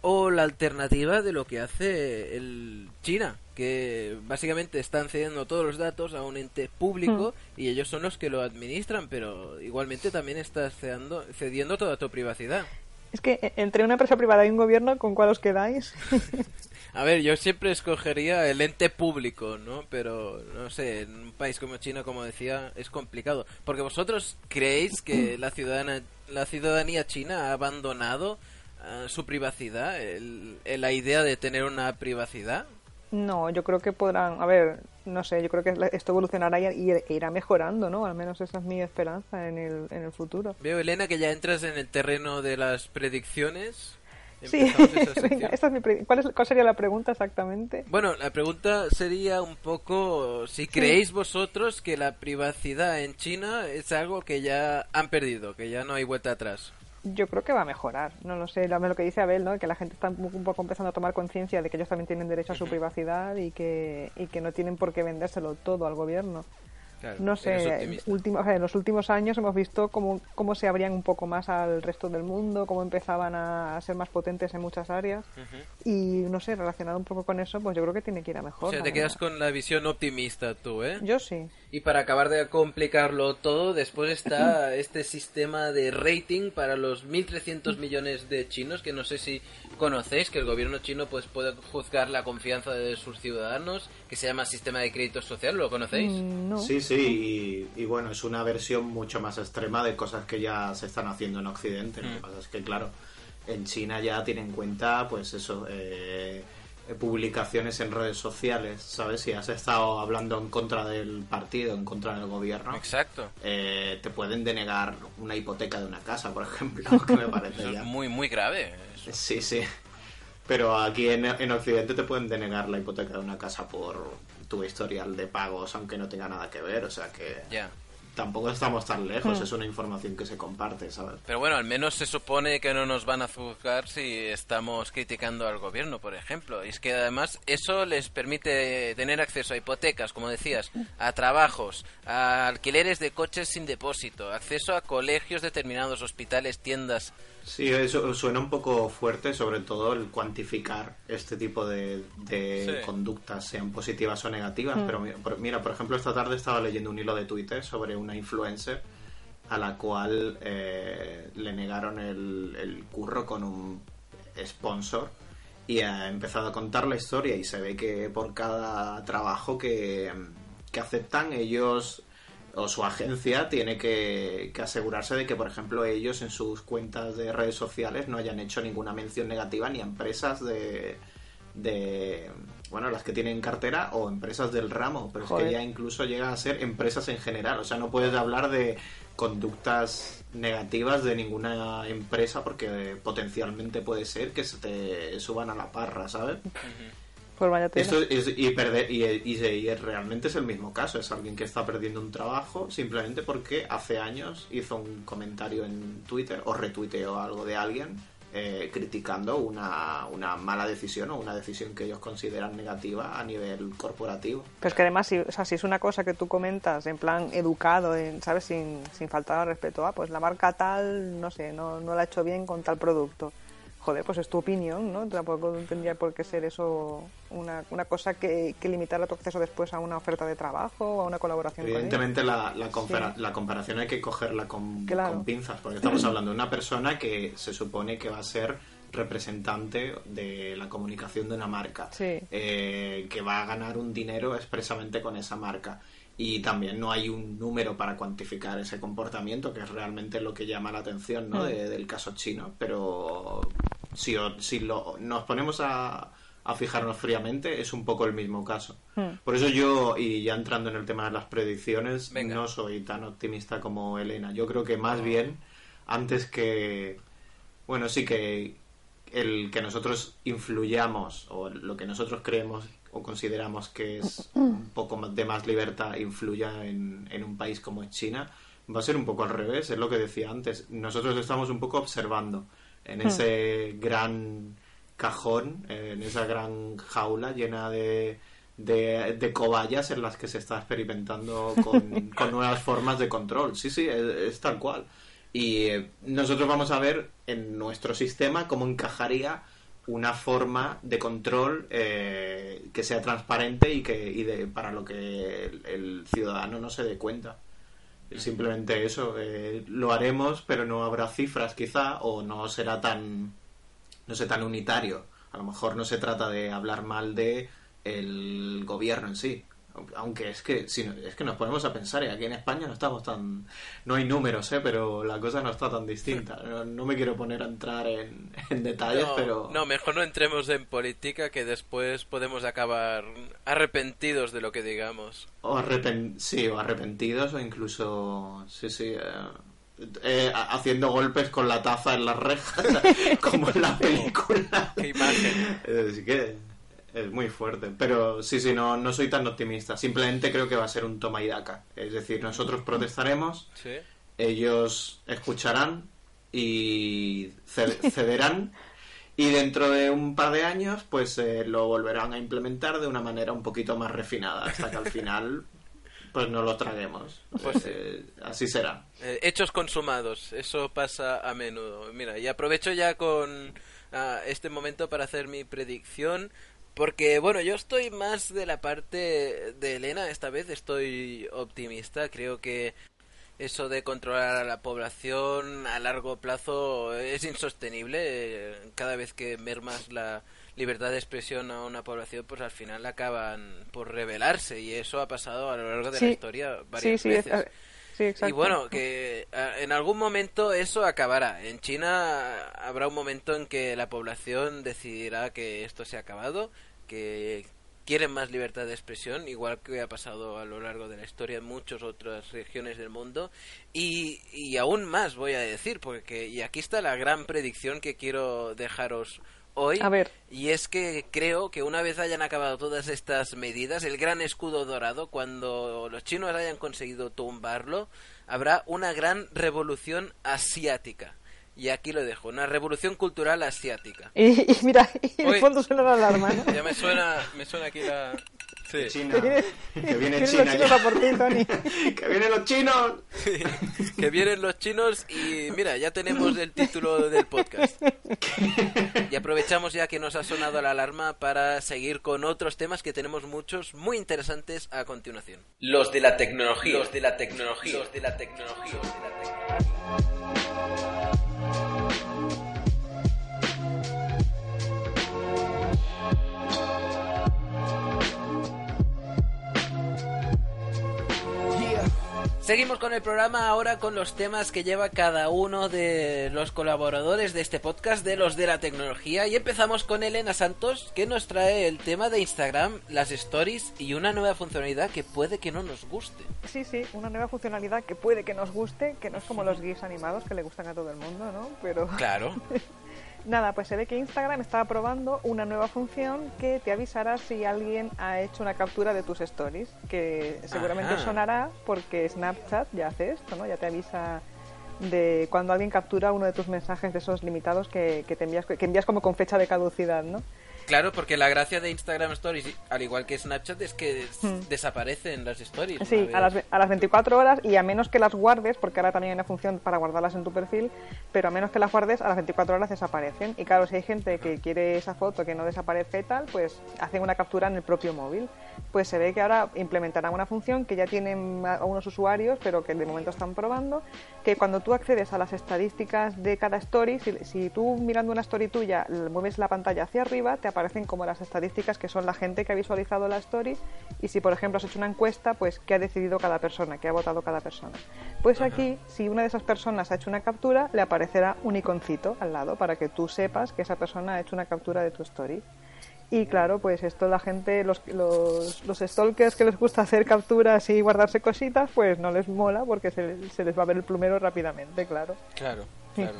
O la alternativa de lo que hace el China, que básicamente están cediendo todos los datos a un ente público y ellos son los que lo administran, pero igualmente también estás cediendo, cediendo toda tu privacidad. Es que eh, entre una empresa privada y un gobierno, ¿con cuál os quedáis? A ver, yo siempre escogería el ente público, ¿no? Pero, no sé, en un país como China, como decía, es complicado. Porque vosotros creéis que la, ciudadana, la ciudadanía china ha abandonado ah, su privacidad, el- el- la idea de tener una privacidad. No, yo creo que podrán, a ver, no sé, yo creo que esto evolucionará y, y irá mejorando, ¿no? Al menos esa es mi esperanza en el, en el futuro. Veo, Elena, que ya entras en el terreno de las predicciones. Sí, Empezamos esa sección. venga, esta es mi pre- ¿Cuál, es, ¿cuál sería la pregunta exactamente? Bueno, la pregunta sería un poco si creéis vosotros que la privacidad en China es algo que ya han perdido, que ya no hay vuelta atrás. Yo creo que va a mejorar, no lo sé, lo que dice Abel, ¿no? Que la gente está un un poco empezando a tomar conciencia de que ellos también tienen derecho a su privacidad y que, y que no tienen por qué vendérselo todo al gobierno. Claro, No sé, optimista. último- o sea, en los últimos años hemos visto cómo, cómo se abrían un poco más al resto del mundo, cómo empezaban a ser más potentes en muchas áreas. Y no sé, relacionado un poco con eso, pues yo creo que tiene que ir a mejor. O sea, te quedas con la visión optimista tú, ¿eh? Yo sí. Y para acabar de complicarlo todo, después está este sistema de rating para los 1.300 millones de chinos, que no sé si conocéis, que el gobierno chino pues puede juzgar la confianza de sus ciudadanos, que se llama sistema de crédito social, ¿lo conocéis? Mm, No. Sí, sí, y, y bueno, es una versión mucho más extrema de cosas que ya se están haciendo en Occidente. Lo que pasa es que, claro, en China ya tienen en cuenta, pues eso, eh, publicaciones en redes sociales, ¿sabes? Si has estado hablando en contra del partido, en contra del gobierno, Exacto. eh, te pueden denegar una hipoteca de una casa, por ejemplo, que me parece Eso ya. es muy, muy grave. Eso. Sí, sí. Pero aquí en, en Occidente te pueden denegar la hipoteca de una casa por tu historial de pagos, aunque no tenga nada que ver. O sea que. Tampoco estamos tan lejos. Es una información que se comparte, ¿sabes? Pero bueno, al menos se supone que no nos van a juzgar si estamos criticando al gobierno, por ejemplo. Y es que además eso les permite tener acceso a hipotecas, como decías, a trabajos, a alquileres de coches sin depósito, acceso a colegios determinados, hospitales, tiendas. Sí, eso suena un poco fuerte, sobre todo el cuantificar este tipo de, de Sí. conductas, sean positivas o negativas. Pero mi- por- mira, por ejemplo, esta tarde estaba leyendo un hilo de Twitter sobre una influencer a la cual eh, le negaron el, curro con un sponsor y ha empezado a contar la historia y se ve que por cada trabajo que, que aceptan ellos o su agencia tiene que, que asegurarse de que, por ejemplo, ellos en sus cuentas de redes sociales no hayan hecho ninguna mención negativa ni a empresas de, de bueno, las que tienen cartera o empresas del ramo, pero es que ya incluso llega a ser empresas en general, o sea, no puedes hablar de, conductas negativas de ninguna empresa porque potencialmente puede ser que se te suban a la parra, ¿sabes? Pues vaya. Esto es, y, perder, y, y- y es- realmente es el mismo caso. Es alguien que está perdiendo un trabajo simplemente porque hace años hizo un comentario en Twitter o retuiteó algo de alguien eh, criticando una, una mala decisión o una decisión que ellos consideran negativa a nivel corporativo. Pero es que además, si, o sea, si es una cosa que tú comentas en plan educado, en, ¿sabes? Sin, sin faltar al respeto, ah, pues la marca tal, no sé, no, no la ha hecho bien con tal producto. Joder, pues es tu opinión, ¿no? Tampoco tendría por qué ser eso una, una cosa que, que limitara tu acceso después a una oferta de trabajo o a una colaboración con. Evidentemente la, la, compara- Sí. la comparación hay que cogerla con, Claro. con pinzas, porque estamos hablando de una persona que se supone que va a ser representante de la comunicación de una marca, Sí. eh, que va a ganar un dinero expresamente con esa marca. Y también no hay un número para cuantificar ese comportamiento, que es realmente lo que llama la atención ¿no? Mm. de- del caso chino. Pero si, o- si lo, nos ponemos a, a fijarnos fríamente, es un poco el mismo caso. Hmm. Por eso yo, y ya entrando en el tema de las predicciones, Venga. no soy tan optimista como Elena. Yo creo que más bien, antes que... Bueno, sí que el que nosotros influyamos o lo que nosotros creemos o consideramos que es un poco más- de más libertad influya en, en un país como es China, va a ser un poco al revés, es lo que decía antes. Nosotros estamos un poco observando en ese gran cajón, en esa gran jaula llena de, de, de cobayas en las que se está experimentando con, con nuevas formas de control. Sí, sí, es, es tal cual. Y eh, nosotros vamos a ver en nuestro sistema cómo encajaría una forma de control eh, que sea transparente y que para lo que el, el ciudadano no se dé cuenta. Simplemente eso, eh, lo haremos, pero no habrá cifras quizá, o no será tan, no sé, tan unitario. A lo mejor no se trata de hablar mal de el gobierno en sí. Aunque es que si es que nos ponemos a pensar y aquí en España no estamos tan no hay números, ¿eh? pero la cosa no está tan distinta. No, no me quiero poner a entrar en, en detalles, No, pero no, mejor no entremos en política que después podemos acabar arrepentidos de lo que digamos. o arrepen- sí, o arrepentidos o incluso sí, sí, eh, eh, ha- haciendo golpes con la taza en las rejas, como en la película. Qué imagen. Así que es muy fuerte. Pero sí, sí, no, no soy tan optimista. Simplemente creo que va a ser un toma y daca. Es decir, nosotros protestaremos, Sí. ellos escucharán y ce- cederán. Y dentro de un par de años, pues eh, lo volverán a implementar de una manera un poquito más refinada, hasta que al final, pues no lo traguemos. Pues sí. Eh, así será. Eh, hechos consumados, eso pasa a menudo. Mira, y aprovecho ya con ah, este momento para hacer mi predicción. Porque, bueno, yo estoy más de la parte de Elena, esta vez estoy optimista. Creo que eso de controlar a la población a largo plazo es insostenible. Eh, Cada vez que mermas la libertad de expresión a una población, pues al final acaban por rebelarse. Y eso ha pasado a lo largo de Sí. la historia Sí, varias sí, es- veces. Sí, exacto. Y bueno, que ah, en algún momento eso acabará. En China habrá un momento en que la población decidirá que esto se ha acabado, que quieren más libertad de expresión, igual que ha pasado a lo largo de la historia en muchas otras regiones del mundo. Y, y aún más voy a decir, porque y aquí está la gran predicción que quiero dejaros hoy. A ver. Y es que creo que una vez hayan acabado todas estas medidas, el gran escudo dorado, cuando los chinos hayan conseguido tumbarlo, habrá una gran revolución asiática. Y aquí lo dejo, una revolución cultural asiática. Y, y mira, y de Uy. fondo suena la alarma, ¿no? Ya me suena, me suena aquí la... Sí. China. Que viene- Que China los chinos ya. a por ti, Tony. ¡Que vienen los chinos! que vienen los chinos y mira, ya tenemos el título del podcast. Y aprovechamos ya que nos ha sonado la alarma para seguir con otros temas que tenemos muchos muy interesantes a continuación. Los de la tecnología. Los de la tecnología. Los de la tecnología. Los de la tecnología. Seguimos con el programa ahora con los temas que lleva cada uno de los colaboradores de este podcast de los de la tecnología y empezamos con Elena Santos que nos trae el tema de Instagram, las stories y una nueva funcionalidad que puede que no nos guste. Sí, sí, una nueva funcionalidad que puede que nos guste, que no es como los GIFs animados que le gustan a todo el mundo, ¿no? Pero Claro. Nada, pues se ve que Instagram está probando una nueva función que te avisará si alguien ha hecho una captura de tus stories, que seguramente Ajá. sonará porque Snapchat ya hace esto, ¿no? Ya te avisa de cuando alguien captura uno de tus mensajes de esos limitados que, que te envías que envías como con fecha de caducidad, ¿no? Claro, porque la gracia de Instagram Stories, al igual que Snapchat, es que Hmm. desaparecen las stories. Sí, a las, a las 24 horas y a menos que las guardes, porque ahora también hay una función para guardarlas en tu perfil, pero a menos que las guardes, a las 24 horas desaparecen. Y claro, si hay gente que quiere esa foto que no desaparece y tal, pues hacen una captura en el propio móvil. Pues se ve que ahora implementarán una función que ya tienen a- unos usuarios, pero que de momento están probando, que cuando tú accedes a las estadísticas de cada story, si, si tú mirando una story tuya mueves la pantalla hacia arriba, te aparecen como las estadísticas que son la gente que ha visualizado la story y si por ejemplo has hecho una encuesta, pues qué ha decidido cada persona, qué ha votado cada persona. Pues aquí, si una de esas personas ha hecho una captura, le aparecerá un iconcito al lado para que tú sepas que esa persona ha hecho una captura de tu story. Y claro, pues esto la gente, los, los, los stalkers que les gusta hacer capturas y guardarse cositas, pues no les mola porque se, se les va a ver el plumero rápidamente, claro. Claro, claro.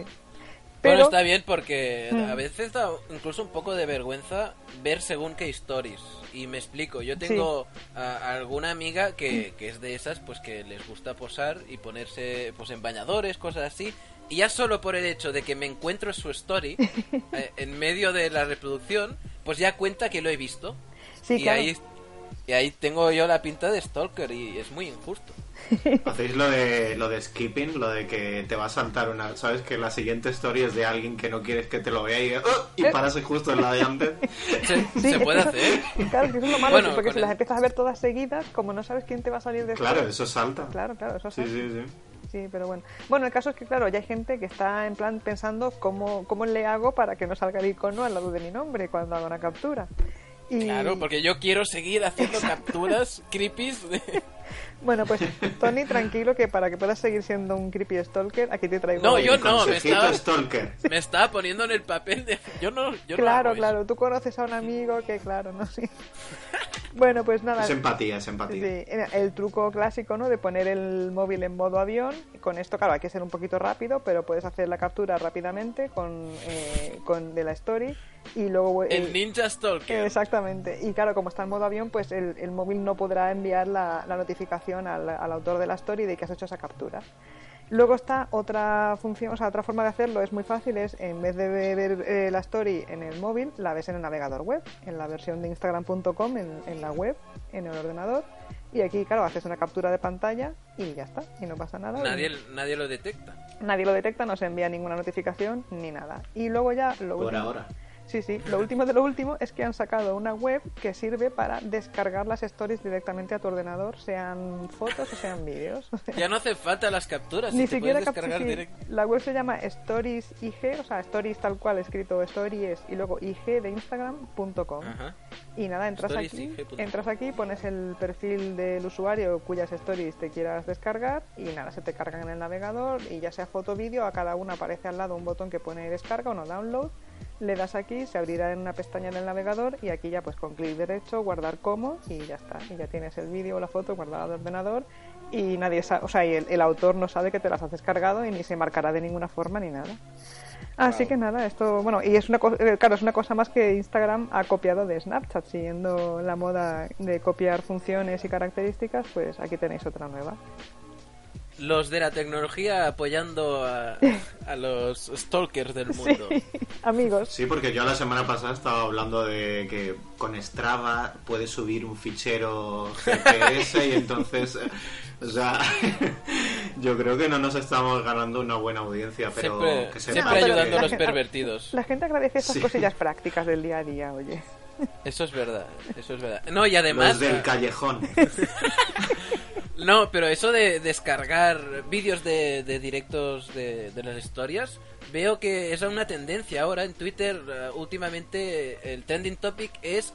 Sí. Bueno, está bien porque a veces da incluso un poco de vergüenza ver según qué stories. Y me explico, yo tengo a- alguna amiga que, que es de esas, pues que les gusta posar y ponerse pues en bañadores, cosas así. Y ya solo por el hecho de que me encuentro su story eh, en medio de la reproducción, pues ya cuenta que lo he visto. Sí, y claro. ahí y ahí tengo yo la pinta de stalker y es muy injusto. Hacéis lo de lo de skipping, lo de que te va a saltar una, sabes que la siguiente story es de alguien que no quieres que te lo vea y, ¡oh! y paras justo en la de antes. Se, Sí, se puede eso- hacer. Claro, que eso es lo malo, Bueno, porque si el- las empiezas a ver todas seguidas, como no sabes quién te va a salir después. Claro, eso salta. Claro, claro, eso Sí, sí. sí, sí. Sí, pero bueno. Bueno, el caso es que, claro, ya hay gente que está en plan pensando cómo, cómo le hago para que no salga el icono al lado de mi nombre cuando hago una captura. Y, Claro, porque yo quiero seguir haciendo capturas creepies de... Bueno, pues Tony, tranquilo que para que puedas seguir siendo un creepy stalker, aquí te traigo... No, el- yo no, me estaba, stalker. me estaba poniendo en el papel de... Yo no, yo no Claro, eso. claro, tú conoces a un amigo que, claro, no sí. Bueno, pues nada. Es empatía, es empatía. Sí, el truco clásico, ¿no? De poner el móvil en modo avión. Con esto, claro, hay que ser un poquito rápido, pero puedes hacer la captura rápidamente con, eh, con de la story y luego... eh, El Ninja Stalker. Exactamente. Y claro, como está en modo avión, pues el, el móvil no podrá enviar la, la notificación al, al autor de la story de que has hecho esa captura. Luego está otra función, o sea, otra forma de hacerlo, es muy fácil, es en vez de ver eh, la story en el móvil, la ves en el navegador web, en la versión de instagram.com, en, en la web, en el ordenador, y aquí, claro, haces una captura de pantalla y ya está, y no pasa nada. Nadie, nadie lo detecta. Nadie lo detecta, no se envía ninguna notificación ni nada. Y luego ya lo Por último- ahora. Sí, sí. Lo último de lo último es que han sacado una web que sirve para descargar las stories directamente a tu ordenador, sean fotos o sean vídeos. Ya no hace falta las capturas. Ni si siquiera descargar sí. La web se llama Stories IG, o sea, Stories tal cual escrito Stories y luego IG de Instagram.com. Y nada, entras Stories aquí, entras aquí, pones el perfil del usuario cuyas stories te quieras descargar y nada, se te cargan en el navegador y ya sea foto o vídeo, a cada una aparece al lado un botón que pone descarga o no download. Le das aquí, se abrirá en una pestaña en el navegador y aquí ya pues con clic derecho guardar como y ya está. Y ya tienes el vídeo o la foto guardada de ordenador y nadie sabe, o sea, y el, el autor no sabe que te las has descargado y ni se marcará de ninguna forma ni nada. Así Wow. que nada, esto, bueno, y es una cosa, eh, claro, es una cosa más que Instagram ha copiado de Snapchat, siguiendo la moda de copiar funciones y características, pues aquí tenéis otra nueva. Los de la tecnología apoyando a, a los stalkers del mundo. Sí, amigos. Sí, porque yo la semana pasada estaba hablando de que con Strava puedes subir un fichero GPS y entonces, o sea, yo creo que no nos estamos ganando una buena audiencia, pero siempre que siempre sepan pero ayudando a los pervertidos. La gente agradece estas Sí. cosillas prácticas del día a día, oye. Eso es verdad, eso es verdad. No, y además... los del callejón. No, pero eso de descargar vídeos de, de directos de, de las historias, veo que es una tendencia ahora en Twitter. eh, últimamente el trending topic es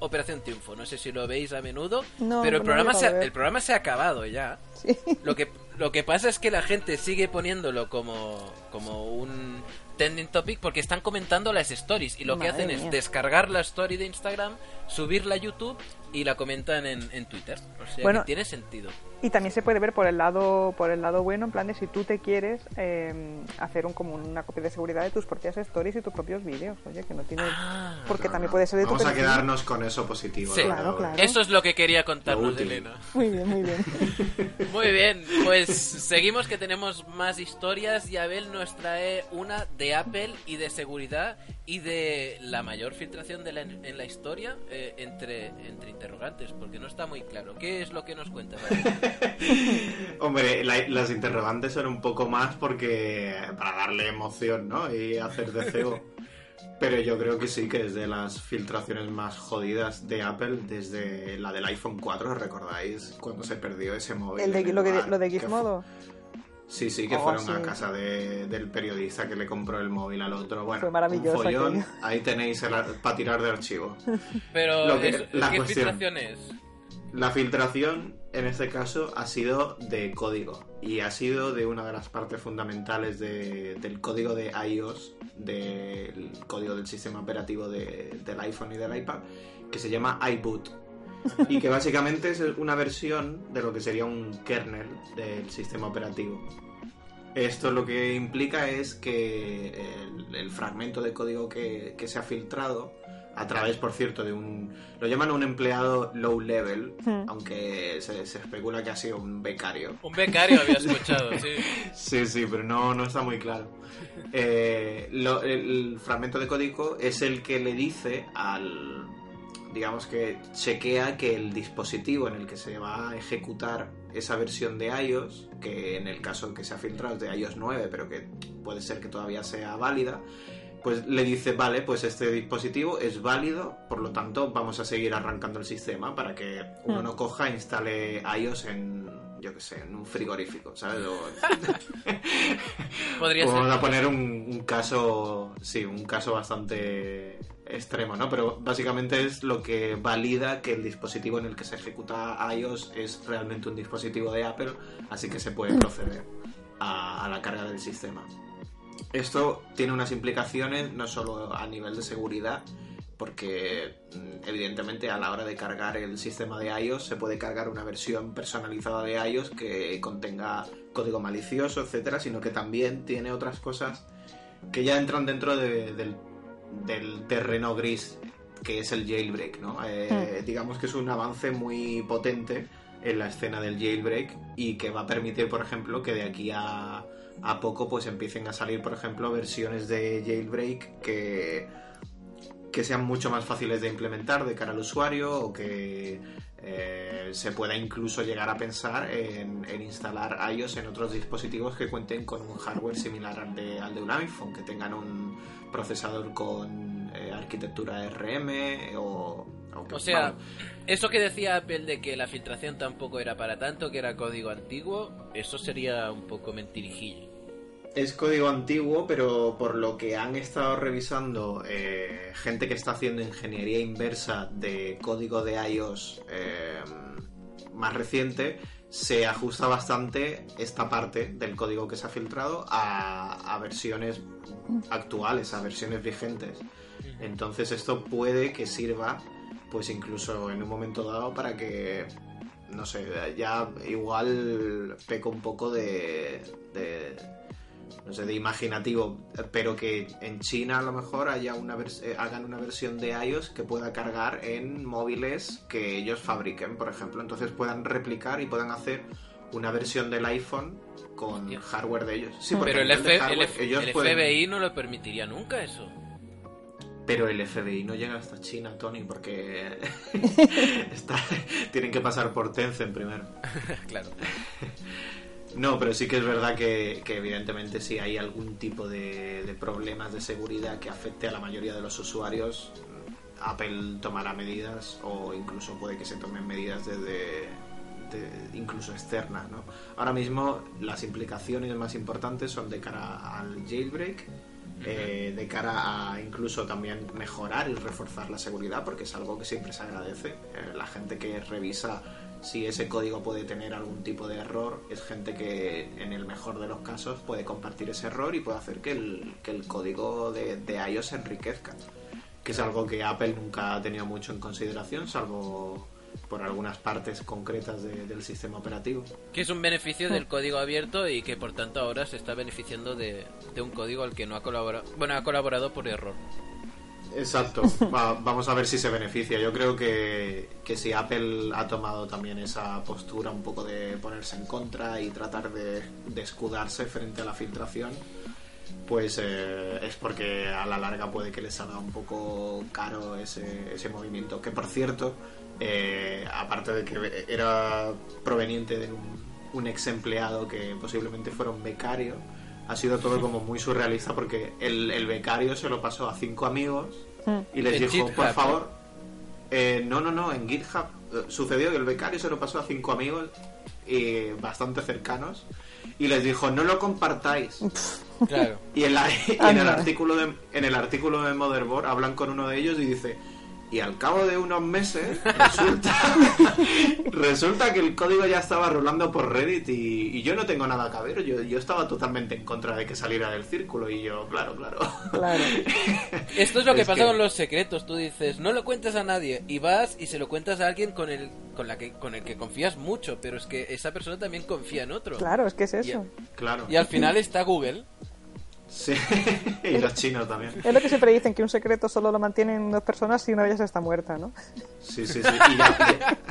Operación Triunfo. No sé si lo veis a menudo, No, pero el no programa, se el programa se ha acabado ya. Sí. Lo que, Lo que pasa es que la gente sigue poniéndolo como, como un trending topic porque están comentando las stories y lo que hacen es descargar la story de Instagram, subirla a YouTube y la comentan en, en Twitter. O sea Bueno. que tiene sentido. Y también se puede ver por el lado por el lado bueno, en plan de si tú te quieres eh, hacer un, como una copia de seguridad de tus propias stories y tus propios vídeos. Oye, que no tiene... Ah. porque No, también no. puede ser de tu Vamos a perfil. quedarnos con eso positivo. Claro, claro. Eso es lo que quería contarnos. Elena. Muy bien, muy bien. Muy bien, pues seguimos que tenemos más historias y Abel nos trae una de Apple y de seguridad y de la mayor filtración de la, en la historia eh, entre, entre interrogantes, porque no está muy claro. ¿Qué es lo que nos cuenta? Hombre, la- las interrogantes son un poco más porque para darle emoción, ¿no? Y hacer deseo. Pero yo creo que sí, que es de las filtraciones más jodidas de Apple desde la del iPhone 4, ¿recordáis? Cuando se perdió ese móvil. El de, el lo, que, de Gizmodo. Sí, sí, que Oh, fueron sí. a casa de- del periodista que le compró el móvil al otro. Bueno, Fue maravilloso un follón, aquello. ahí tenéis para tirar de archivo. Pero, Lo que- la ¿qué cuestión. filtración es? La filtración, en este caso, ha sido de código y ha sido de una de las partes fundamentales de- del código de iOS, del código del sistema operativo de- del iPhone y del iPad, que se llama iBoot. Y que básicamente es una versión de lo que sería un kernel del sistema operativo. Esto lo que implica es que el, fragmento de código que se ha filtrado, a través, por cierto, de un... Lo llaman un empleado low level, Hmm. aunque se, se especula que ha sido un becario. Un becario había escuchado, sí. Sí, sí, pero no, no está muy claro. Eh, lo- el fragmento de código es el que le dice al... Digamos que chequea que el dispositivo en el que se va a ejecutar esa versión de iOS, que en el caso que se ha filtrado es de iOS 9, pero que puede ser que todavía sea válida, pues le dice, vale, pues este dispositivo es válido, por lo tanto vamos a seguir arrancando el sistema para que uno no coja e instale iOS en, yo qué sé, en un frigorífico, ¿sabes? O- Podría Pues ser. vamos a poner un, un caso, sí, un caso bastante extremo, ¿no? Pero básicamente es lo que valida que el dispositivo en el que se ejecuta iOS es realmente un dispositivo de Apple, así que se puede proceder a, a la carga del sistema. Esto tiene unas implicaciones no solo a nivel de seguridad, porque mm, evidentemente a la hora de cargar el sistema de iOS se puede cargar una versión personalizada de iOS que contenga código malicioso, etcétera, sino que también tiene otras cosas que ya entran dentro de- del, del terreno gris que es el jailbreak, ¿no? Eh, Digamos que es un avance muy potente en la escena del jailbreak y que va a permitir, por ejemplo, que de aquí a, a poco pues empiecen a salir, por ejemplo, versiones de jailbreak que, que sean mucho más fáciles de implementar de cara al usuario o que eh, se pueda incluso llegar a pensar en, en instalar iOS en otros dispositivos que cuenten con un hardware similar al de, al de un iPhone, que tengan un procesador con eh, arquitectura RM o... o sea, eso que decía Apple de que la filtración tampoco era para tanto, que era código antiguo, eso sería un poco mentirijillo. Es código antiguo, pero por lo que han estado revisando eh, gente que está haciendo ingeniería inversa de código de iOS eh, más reciente, se ajusta bastante esta parte del código que se ha filtrado a, a versiones actuales, a versiones vigentes. Entonces esto puede que sirva, pues incluso en un momento dado para que, no sé, ya igual peco un poco de, de no sé, de imaginativo, pero que en China a lo mejor haya una eh, hagan una versión de iOS que pueda cargar en móviles que ellos fabriquen, por ejemplo. Entonces puedan replicar y puedan hacer una versión del iPhone con Hostia. hardware de ellos. Sí, porque Pero el, hardware F- ellos el pueden- FBI no lo permitiría nunca eso. Pero el FBI no llega hasta China, Tony, porque está- tienen que pasar por Tencent primero. claro. No, pero sí que es verdad que, que evidentemente si hay algún tipo de, de problemas de seguridad que afecte a la mayoría de los usuarios, Apple tomará medidas o incluso puede que se tomen medidas desde de- incluso externas. ¿no? Ahora mismo las implicaciones más importantes son de cara al jailbreak, eh, de cara a incluso también mejorar y reforzar la seguridad, porque es algo que siempre se agradece. Eh, la gente que revisa si ese código puede tener algún tipo de error, es gente que en el mejor de los casos puede compartir ese error y puede hacer que el, que el código de, de iOS se enriquezca. Que es algo que Apple nunca ha tenido mucho en consideración, salvo por algunas partes concretas de- del sistema operativo. Que es un beneficio del código abierto y que por tanto ahora se está beneficiando de, de un código al que no ha colaborado. Bueno, ha colaborado por error. Exacto, Va- vamos a ver si se beneficia. Yo creo que, que si Apple ha tomado también esa postura un poco de ponerse en contra y tratar de, de escudarse frente a la filtración, pues eh, es porque a la larga puede que les salga un poco caro ese, ese movimiento. Que por cierto, eh, aparte de que era proveniente de un, un ex empleado que posiblemente fuera un becario, ha sido todo como muy surrealista porque el, el becario se lo pasó a cinco amigos y les dijo, GitHub, por favor, eh, no, no, no, en GitHub eh, sucedió que el becario se lo pasó a cinco amigos eh, bastante cercanos y les dijo, no lo compartáis. Claro. Y en, la- y en el artículo de, en el artículo de Motherboard hablan con uno de ellos y dice y al cabo de unos meses resulta resulta que el código ya estaba rulando por Reddit y, y yo no tengo nada que ver yo, yo estaba totalmente en contra de que saliera del círculo y yo claro claro Claro. Esto es lo que Es pasa que- con los secretos. Tú dices, no lo cuentes a nadie y vas y se lo cuentas a alguien con el, con la que, con el que confías mucho, pero es que esa persona también confía en otro. Claro, es que es eso. claro Y al final está Google. Sí y los chinos también Es lo que siempre dicen, que un secreto solo lo mantienen dos personas si una de ellas está muerta, ¿no? sí sí sí y ya-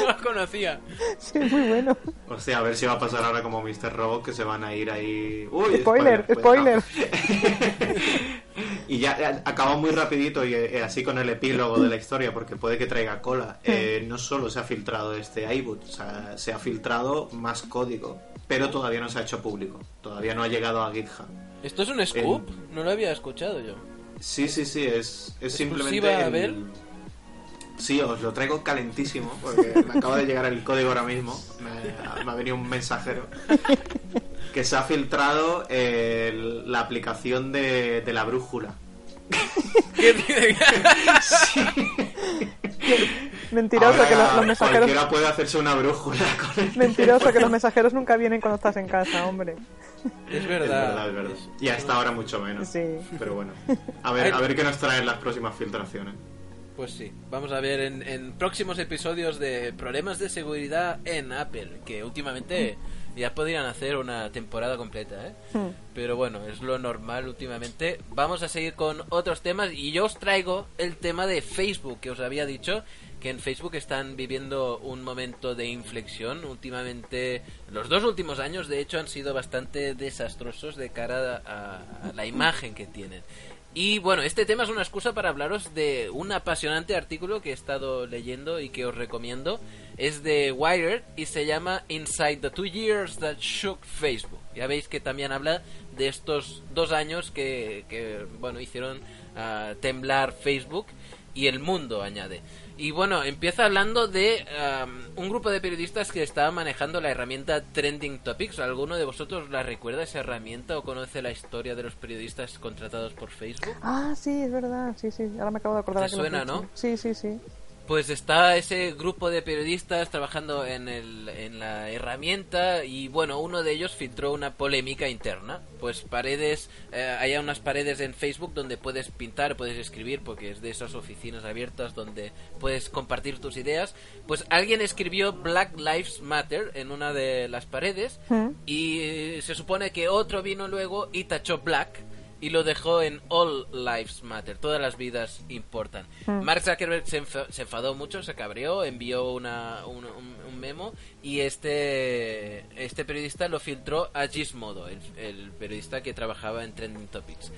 No lo conocía. Sí, muy bueno. hostia a ver si va a pasar ahora como Mr. Robot que se van a ir ahí Uy, Spoiler, pues, spoiler. no. Y ya acaba muy rapidito y eh, así con el epílogo de la historia, porque puede que traiga cola. Eh, no solo se ha filtrado este iBoot, o sea, se ha filtrado más código, pero todavía no se ha hecho público. Todavía no ha llegado a GitHub. ¿Esto es un scoop? No lo había escuchado yo. Sí, sí, sí, es, es simplemente... ¿Exclusiva, el- Abel? Sí, os lo traigo calentísimo, porque me acaba de llegar el código ahora mismo. Me, me ha venido un mensajero. Que se ha filtrado el- la aplicación de, de la brújula. ¿Qué dice? Mentiroso Ahora que los, los mensajeros... Cualquiera puede hacerse una brújula con el Mentiroso que los mensajeros nunca vienen cuando estás en casa, hombre. es Es verdad. verdad, es verdad. Y a esta hora mucho menos. Sí. Pero bueno. A ver, a ver qué nos traen las próximas filtraciones. Pues sí, vamos a ver en, en próximos episodios de problemas de seguridad en Apple, que últimamente ya podrían hacer una temporada completa, ¿eh? Hmm. Pero bueno, es lo normal últimamente. Vamos a seguir con otros temas y yo os traigo el tema de Facebook, que os había dicho que en Facebook están viviendo un momento de inflexión. Últimamente, los dos últimos años, de hecho, han sido bastante desastrosos de cara a, la imagen que tienen. Y bueno, este tema es una excusa para hablaros de un apasionante artículo que he estado leyendo y que os recomiendo. Es de Wired y se llama Inside the Two Years That Shook Facebook. Ya veis que también habla de estos dos años que, bueno, hicieron ah, temblar Facebook y el mundo, añade. Y bueno, empieza hablando de am, un grupo de periodistas que estaba manejando la herramienta Trending Topics. ¿Alguno de vosotros la recuerda esa herramienta o conoce la historia de los periodistas contratados por Facebook? Ah, sí, es verdad. Sí, sí. Ahora me acabo de acordar. ¿Te que suena, no? Sí, sí, sí. Pues está ese grupo de periodistas trabajando en, el, en la herramienta y bueno, uno de ellos filtró una polémica interna. Pues paredes, eh, hay unas paredes en Facebook donde puedes pintar, puedes escribir, porque es de esas oficinas abiertas donde puedes compartir tus ideas. Pues alguien escribió Black Lives Matter en una de las paredes Mm. y se supone que otro vino luego y tachó Black y lo dejó en All Lives Matter, todas las vidas importan. Mark Zuckerberg se, enfa- se enfadó mucho, se cabreó, envió una, un, un- un memo y este, este periodista lo filtró a Gizmodo, el, el periodista que trabajaba en Trending Topics.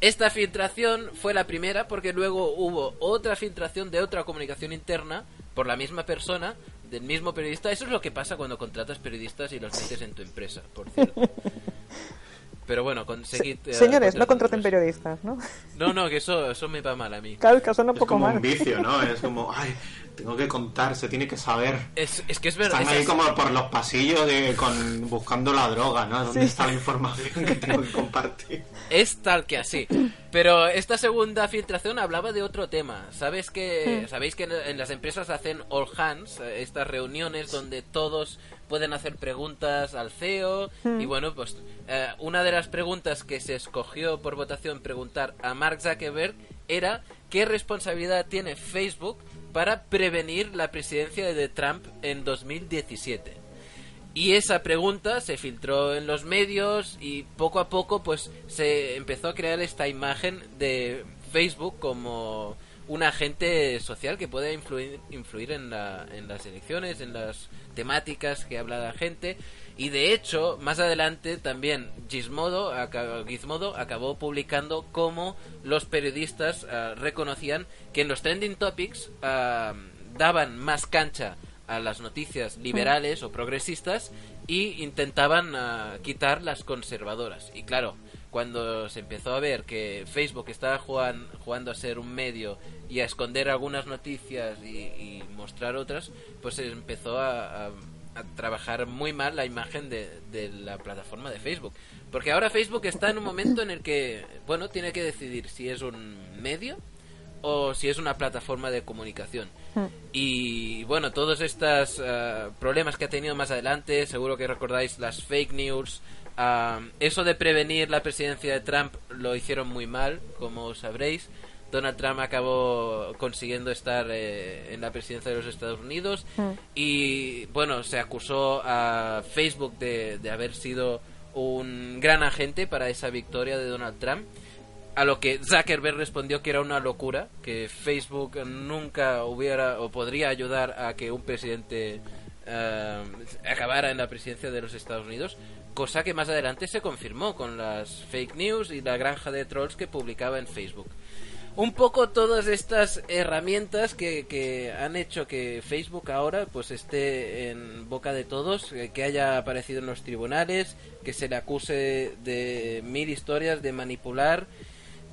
Esta filtración fue la primera porque luego hubo otra filtración de otra comunicación interna por la misma persona, del mismo periodista. Eso es lo que pasa cuando contratas periodistas y los metes en tu empresa, por cierto. Pero bueno, conseguid... eh, Señores, no contraten periodistas, ¿no? No, no, que eso, eso me va mal a mí. Claro, es que suena un Es poco como mal. un vicio, ¿no? Es como, ay, tengo que contar, se tiene que saber. Es, es que es verdad. Están es ahí como por los pasillos de, con, buscando la droga, ¿no? ¿Dónde Sí. está la información que tengo que compartir? Es tal que así. Pero esta segunda filtración hablaba de otro tema. ¿Sabes que, Hmm. Sabéis que en, en las empresas hacen all hands, eh, estas reuniones donde todos pueden hacer preguntas al CEO. Hmm. Y bueno, pues eh, una de las preguntas que se escogió por votación preguntar a Mark Zuckerberg era qué responsabilidad tiene Facebook para prevenir la presidencia de Trump en 2017. Y esa pregunta se filtró en los medios y poco a poco pues se empezó a crear esta imagen de Facebook como un agente social que puede influir, influir en, la- en las elecciones, en las temáticas que habla la gente. Y de hecho, más adelante también Gizmodo, aca- Gizmodo acabó publicando cómo los periodistas ah, reconocían que en los trending topics ah, daban más cancha a las noticias liberales o progresistas y intentaban ah, quitar las conservadoras. Y claro, cuando se empezó a ver que Facebook estaba jugan- jugando a ser un medio y a esconder algunas noticias y, y mostrar otras, pues se empezó a, a- a trabajar muy mal la imagen de, de la plataforma de Facebook. Porque ahora Facebook está en un momento en el que, bueno, tiene que decidir si es un medio o si es una plataforma de comunicación. Y bueno, todos estos eh, problemas que ha tenido más adelante, seguro que recordáis las fake news, ah, eso de prevenir la presidencia de Trump lo hicieron muy mal, como sabréis. Donald Trump acabó consiguiendo estar eh, en la presidencia de los Estados Unidos y bueno, se acusó a Facebook de, de haber sido un gran agente para esa victoria de Donald Trump. A lo que Zuckerberg respondió que era una locura, que Facebook nunca hubiera o podría ayudar a que un presidente eh, acabara en la presidencia de los Estados Unidos, cosa que más adelante se confirmó con las fake news y la granja de trolls que publicaba en Facebook. Un poco todas estas herramientas que, que han hecho que Facebook ahora pues esté en boca de todos, eh, que haya aparecido en los tribunales, que se le acuse de mil historias de manipular.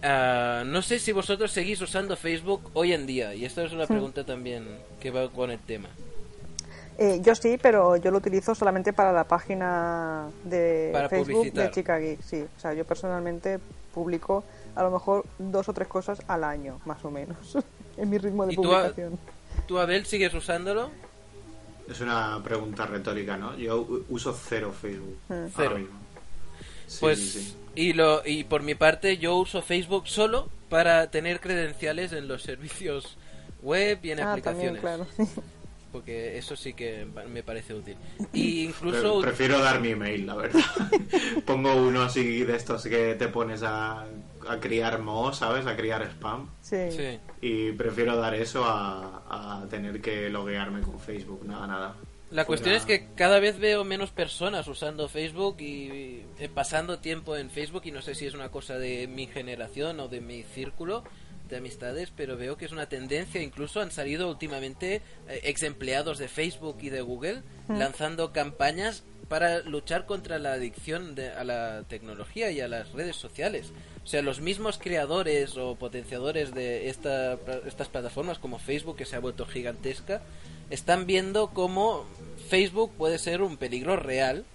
Ah, no sé si vosotros seguís usando Facebook hoy en día, y esta es una pregunta también que va con el tema. Eh, yo sí, pero yo lo utilizo solamente para la página de Para Facebook publicitar. de Chica Geek, sí. O sea, yo personalmente publico a lo mejor dos o tres cosas al año, más o menos, en mi ritmo de ¿Y tú, a- publicación. ¿Tú, Abel, sigues usándolo? Es una pregunta retórica, ¿no? Yo u- uso cero Facebook. ahora Cero. mismo. Sí, pues sí, y lo y por mi parte yo uso Facebook solo para tener credenciales en los servicios web y en Ah, aplicaciones también, claro. porque eso sí que me parece útil y Pre- incluso prefiero dar mi email, la verdad. Pongo uno así de estos que te pones a, a criar mo, ¿sabes? A criar spam. sí. sí. Y prefiero dar eso a, a tener que loguearme con Facebook. Nada, nada. La Pues cuestión es que cada vez veo menos personas usando Facebook y eh, pasando tiempo en Facebook y no sé si es una cosa de mi generación o de mi círculo de amistades, pero veo que es una tendencia, incluso han salido últimamente eh, ex empleados de Facebook y de Google lanzando campañas para luchar contra la adicción de- a la tecnología y a las redes sociales. O sea, los mismos creadores o potenciadores de esta, estas plataformas como Facebook, que se ha vuelto gigantesca, están viendo cómo Facebook puede ser un peligro real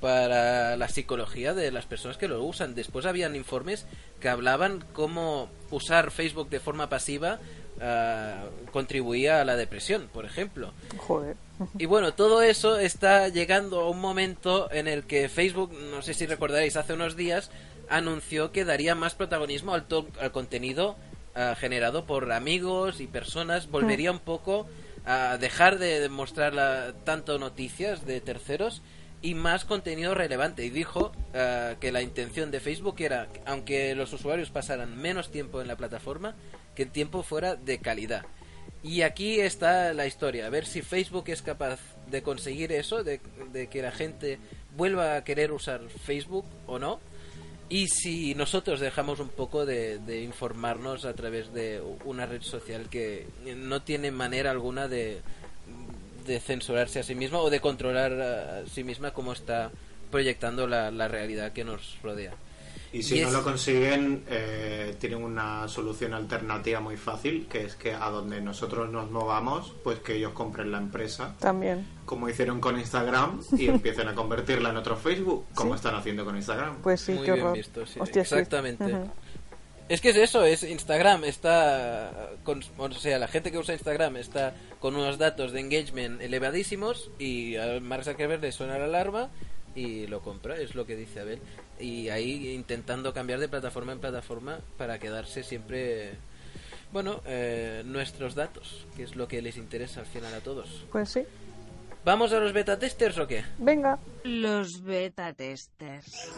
para la psicología de las personas que lo usan. Después habían informes que hablaban cómo usar Facebook de forma pasiva ah, contribuía a la depresión, por ejemplo. Joder. Y bueno, todo eso está llegando a un momento en el que Facebook, no sé si recordaréis, hace unos días anunció que daría más protagonismo al, to- al contenido ah, generado por amigos y personas, volvería un poco a dejar de mostrar la- tanto noticias de terceros y más contenido relevante. Y dijo ah, que la intención de Facebook era, aunque los usuarios pasaran menos tiempo en la plataforma, que el tiempo fuera de calidad. Y aquí está la historia, a ver si Facebook es capaz de conseguir eso, de, de que la gente vuelva a querer usar Facebook o no, y si nosotros dejamos un poco de, informarnos a través de una red social que no tiene manera alguna de, censurarse a sí misma o de controlar a sí misma como está proyectando la realidad que nos rodea. Y si Y no es- lo consiguen, eh, tienen una solución alternativa muy fácil, que es que a donde nosotros nos movamos, pues que ellos compren la empresa, También. como hicieron con Instagram, y empiecen a convertirla en otro Facebook, como están haciendo con Instagram. Pues sí, Muy qué bien horror. visto, sí, Hostia, sí. exactamente. Es que es eso, es Instagram, está con, o sea, la gente que usa Instagram está con unos datos de engagement elevadísimos y a Mark Zuckerberg le suena la alarma y lo compra, es lo que dice Abel. Y ahí intentando cambiar de plataforma en plataforma para quedarse siempre, bueno, eh, nuestros datos, que es lo que les interesa al final a todos. Pues sí. ¿Vamos a los beta testers o qué? Venga. Los beta testers.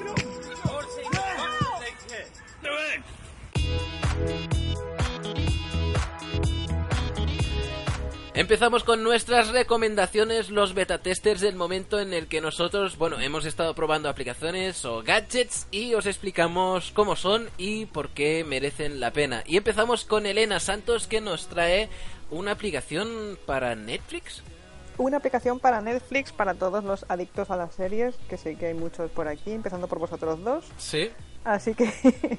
Empezamos con nuestras recomendaciones, los beta testers del momento en el que nosotros, bueno, hemos estado probando aplicaciones o gadgets y os explicamos cómo son y por qué merecen la pena. Y empezamos con Elena Santos que nos trae una aplicación para Netflix. Una aplicación para Netflix para todos los adictos a las series, que sé que hay muchos por aquí, empezando por vosotros dos. Sí. Así que,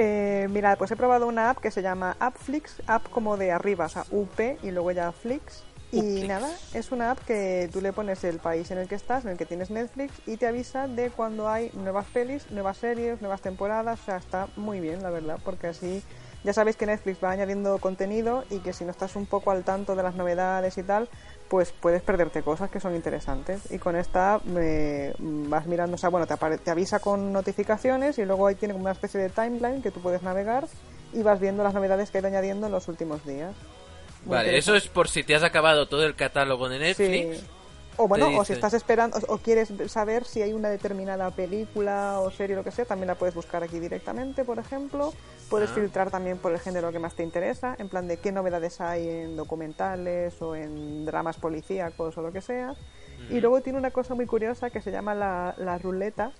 eh, mira, pues he probado una app que se llama Appflix, app como de arriba, o sea, UP y luego ya Flix. Y nada, es una app que tú le pones el país en el que estás, en el que tienes Netflix, y te avisa de cuando hay nuevas pelis, nuevas series, nuevas temporadas. O sea, está muy bien, la verdad, porque así ya sabéis que Netflix va añadiendo contenido y que si no estás un poco al tanto de las novedades y tal, pues puedes perderte cosas que son interesantes. Y con esta eh, vas mirando, o sea, bueno, te, te avisa con notificaciones y luego ahí tiene como una especie de timeline que tú puedes navegar y vas viendo las novedades que ha ido añadiendo en los últimos días. Muy Vale, eso es por si te has acabado todo el catálogo de Netflix. Sí. O bueno, o si estás esperando o, o quieres saber si hay una determinada película o serie o lo que sea, también la puedes buscar aquí directamente, por ejemplo. Puedes Ah. filtrar también por el género que más te interesa, en plan de qué novedades hay en documentales o en dramas policíacos o lo que sea. Y luego tiene una cosa muy curiosa que se llama la, la ruleta,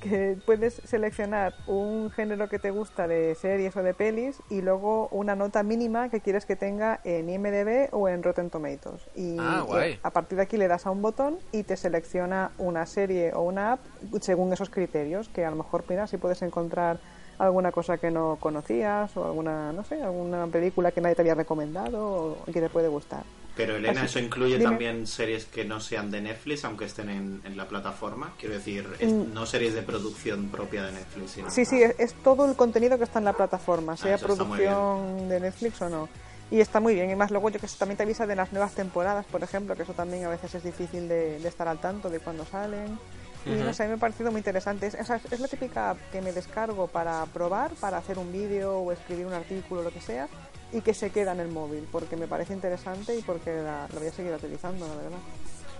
que puedes seleccionar un género que te gusta de series o de pelis y luego una nota mínima que quieres que tenga en IMDb o en Rotten Tomatoes. Y Ah, a partir de aquí le das a un botón y te selecciona una serie o una app según esos criterios, que a lo mejor mira si puedes encontrar alguna cosa que no conocías o alguna, no sé, alguna película que nadie te había recomendado o que te puede gustar. Pero Elena, Así- eso incluye dime. también series que no sean de Netflix, aunque estén en, en la plataforma. Quiero decir, es- Mm. no series de producción propia de Netflix. Sino Sí, sí, es, es todo el contenido que está en la plataforma, sea Ah, eso muy producción de Netflix o no. Y está muy bien. Y más luego yo que sé, también te avisa de las nuevas temporadas, por ejemplo, que eso también a veces es difícil de, de estar al tanto de cuándo salen. Y no sé, a mí me ha parecido muy interesante. Es, sea, la típica app que me descargo para probar, para hacer un vídeo o escribir un artículo, lo que sea, y que se queda en el móvil, porque me parece interesante y porque la, la voy a seguir utilizando, la verdad.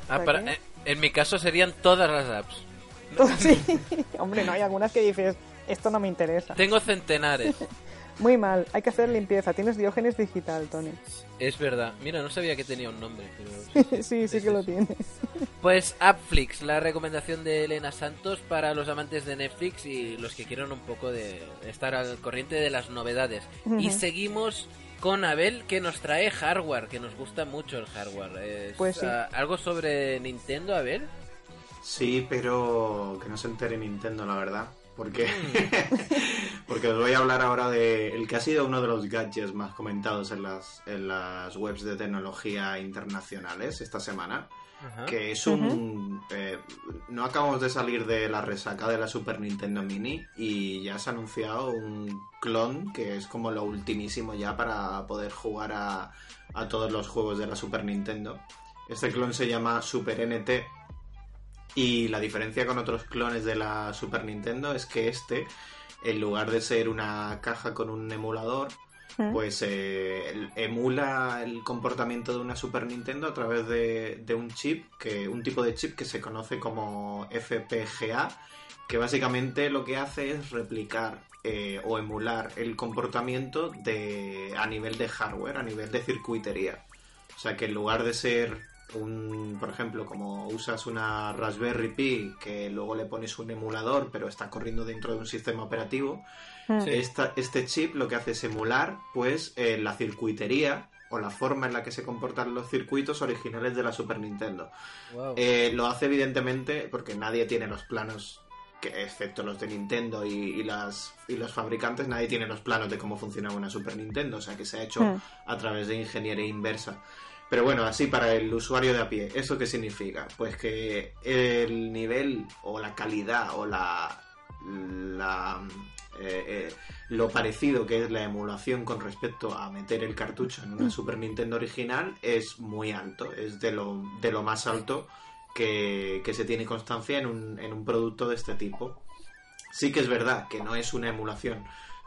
Ah, O sea para- que- eh, en mi caso serían todas las apps. Sí. Hombre, no, hay algunas que dices, esto no me interesa. Tengo centenares. Muy mal, hay que hacer limpieza. Tienes diógenes digital, Tony. es verdad. Mira, no sabía que tenía un nombre. Pero... sí, sí que lo tiene. Pues Appflix, la recomendación de Elena Santos para los amantes de Netflix y los que quieran un poco de estar al corriente de las novedades. Y seguimos con Abel que nos trae hardware, que nos gusta mucho el hardware. Es, Pues sí. ah, ¿Algo sobre Nintendo, Abel? Sí, pero que no se entere Nintendo, la verdad. Porque, Mm. porque os voy a hablar ahora de el que ha sido uno de los gadgets más comentados en las, en las webs de tecnología internacionales esta semana. Ajá. Que es un... eh, no acabamos de salir de la resaca de la Super Nintendo Mini y ya se ha anunciado un clon que es como lo ultimísimo ya para poder jugar a, a todos los juegos de la Super Nintendo. Este clon se llama Super NT y la diferencia con otros clones de la Super Nintendo es que este, en lugar de ser una caja con un emulador, ¿Mm? pues eh, emula el comportamiento de una Super Nintendo a través de, de un chip, que un tipo de chip que se conoce como FPGA, que básicamente lo que hace es replicar eh, o emular el comportamiento de a nivel de hardware, a nivel de circuitería. O sea que en lugar de ser un, por ejemplo, como usas una Raspberry Pi que luego le pones un emulador pero está corriendo dentro de un sistema operativo. Sí. esta- este chip lo que hace es emular pues eh, la circuitería o la forma en la que se comportan los circuitos originales de la Super Nintendo. Wow. Eh, lo hace evidentemente porque nadie tiene los planos, que, excepto los de Nintendo y, y las, y los fabricantes, nadie tiene los planos de cómo funcionaba una Super Nintendo, o sea que se ha hecho Mm. a través de ingeniería inversa. Pero bueno, así para el usuario de a pie, ¿eso qué significa? Pues que el nivel o la calidad o la, la eh, eh, lo parecido que es la emulación con respecto a meter el cartucho en una Mm. Super Nintendo original es muy alto, es de lo, de lo más alto que, que se tiene constancia en un, en un producto de este tipo. Sí que es verdad que no es una emulación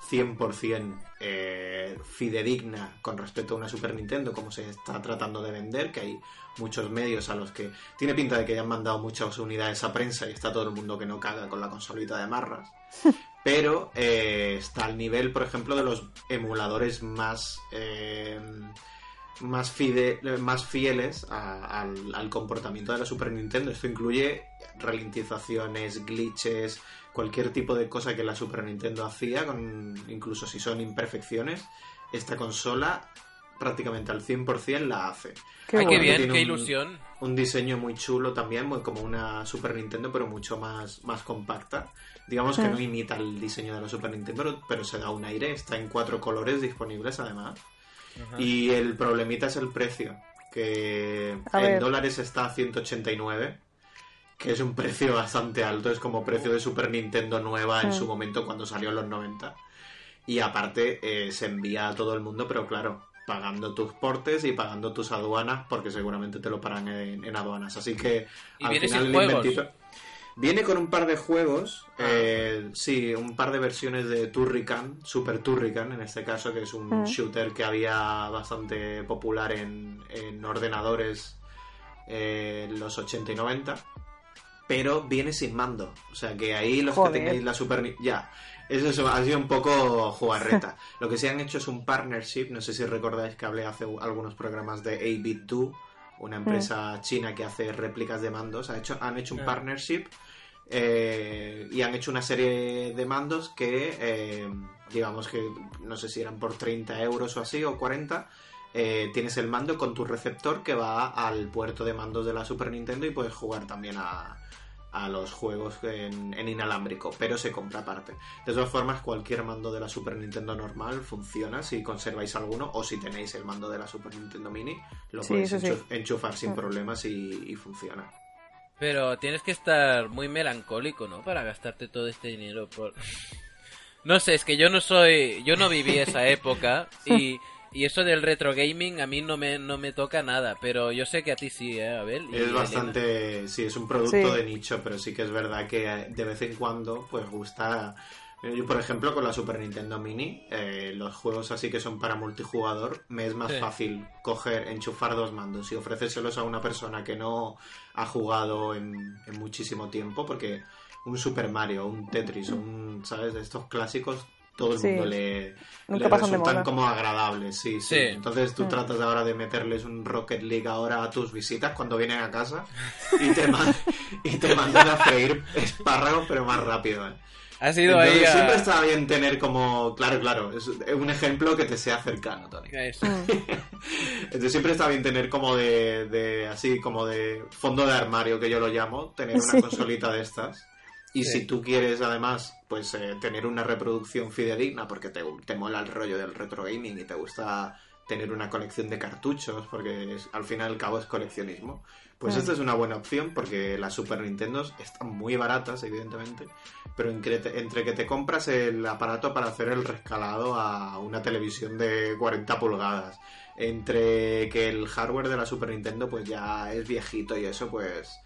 100% eh, fidedigna con respecto a una Super Nintendo como se está tratando de vender, que hay muchos medios a los que tiene pinta de que ya han mandado muchas unidades a prensa y está todo el mundo que no caga con la consolita de marras. Pero eh, está al nivel, por ejemplo, de los emuladores más eh, más, fide- más fieles a- al, al comportamiento de la Super Nintendo. Esto incluye ralentizaciones, glitches, cualquier tipo de cosa que la Super Nintendo hacía, con, incluso si son imperfecciones. Esta consola prácticamente al 100% la hace. Qué Ay, qué bueno. bien, Tiene qué un- ilusión. Un diseño muy chulo también, muy como una Super Nintendo, pero mucho más, más compacta. Digamos que no imita el diseño de la Super Nintendo, pero- pero se da un aire. Está en cuatro colores disponibles además. Ajá. Y el problemita es el precio, que A en ver. dólares está a 189, que es un precio bastante alto, es como precio de Super Nintendo nueva en su momento cuando salió en los 90. Y aparte eh, se envía a todo el mundo, pero claro, pagando tus portes y pagando tus aduanas, porque seguramente te lo pagan en, en aduanas. Así que Y al viene final sin el inventito- Viene con un par de juegos, Ah. eh, sí, un par de versiones de Turrican, Super Turrican en este caso, que es un Mm. shooter que había bastante popular en, en ordenadores eh, en los 80 y 90, pero viene sin mando. O sea que ahí los Joder. que tengáis la Super Ya, eso es- ha sido un poco jugarreta. Lo que sí han hecho es un partnership, no sé si recordáis que hablé hace algunos programas de 8-Bit2, una empresa china que hace réplicas de mandos. Ha hecho, han hecho un Ah. partnership eh, y han hecho una serie de mandos que, eh, digamos que, no sé si eran por 30 euros o así, o 40. eh, tienes el mando con tu receptor que va al puerto de mandos de la Super Nintendo y puedes jugar también a, a los juegos en, en inalámbrico, pero se compra aparte. De todas formas, cualquier mando de la Super Nintendo normal funciona si conserváis alguno o si tenéis el mando de la Super Nintendo Mini, lo Sí, podéis sí. enchufar sin problemas y, y funciona. Pero tienes que estar muy melancólico, ¿no? Para gastarte todo este dinero por... No sé, es que yo no soy... Yo no viví esa época y, y eso del retro gaming a mí no me, no me toca nada, pero yo sé que a ti sí, ¿eh, Abel? Y Es bastante, sí, es un producto Sí. de nicho, pero sí que es verdad que de vez en cuando, pues gusta. eh, Yo, por ejemplo, con la Super Nintendo Mini, eh, los juegos así que son para multijugador, me es más Sí. fácil coger, enchufar dos mandos y ofrecérselos a una persona que no ha jugado en, en muchísimo tiempo, porque un Super Mario, un Tetris, un, ¿sabes? De estos clásicos, todo el Sí. mundo le, Nunca le pasan resultan como agradables, sí, sí. Sí. Entonces tú Mm. tratas ahora de meterles un Rocket League ahora a tus visitas cuando vienen a casa y te, man- y te mandan a freír espárragos, pero más rápido. ¿eh? Has ido Entonces, ahí a... siempre está bien tener como, claro, claro, es un ejemplo que te sea cercano, Tony. Mm. Entonces siempre está bien tener como de, de- así como de fondo de armario que yo lo llamo, tener una Sí. consolita de estas. Y Sí. si tú quieres además pues eh, tener una reproducción fidedigna porque te, te mola el rollo del retro gaming y te gusta tener una colección de cartuchos porque es- al fin y al cabo es coleccionismo, pues esta es una buena opción porque las Super Nintendo están muy baratas evidentemente, pero entre, entre que te compras el aparato para hacer el rescalado a una televisión de 40 pulgadas, entre que el hardware de la Super Nintendo pues ya es viejito y eso pues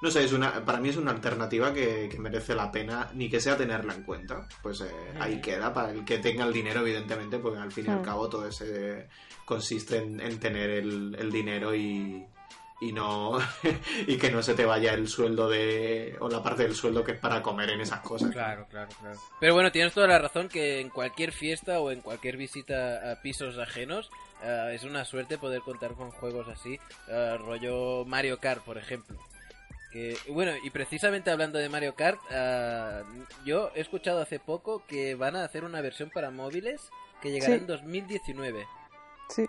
no sé, es una, para mí es una alternativa que, que merece la pena, ni que sea tenerla en cuenta. Pues eh, ahí queda, para el que tenga el dinero, evidentemente, porque al fin y al Mm. cabo todo ese consiste en, en tener el, el dinero y, y no y que no se te vaya el sueldo de o la parte del sueldo que es para comer en esas cosas. Claro, claro, claro. Pero bueno, tienes toda la razón que en cualquier fiesta o en cualquier visita a pisos ajenos eh, es una suerte poder contar con juegos así, eh, rollo Mario Kart, por ejemplo. Que, bueno, y precisamente hablando de Mario Kart, eh, yo he escuchado hace poco que van a hacer una versión para móviles que llegará Sí. en 2019. Sí,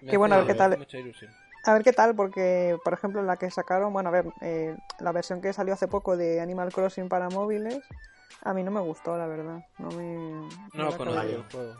me Qué bueno, a ver qué tal. mucha ilusión. A ver qué tal, porque, por ejemplo, la que sacaron, bueno, a ver, eh, la versión que salió hace poco de Animal Crossing para móviles, a mí no me gustó, la verdad. No me. No lo conozco juego.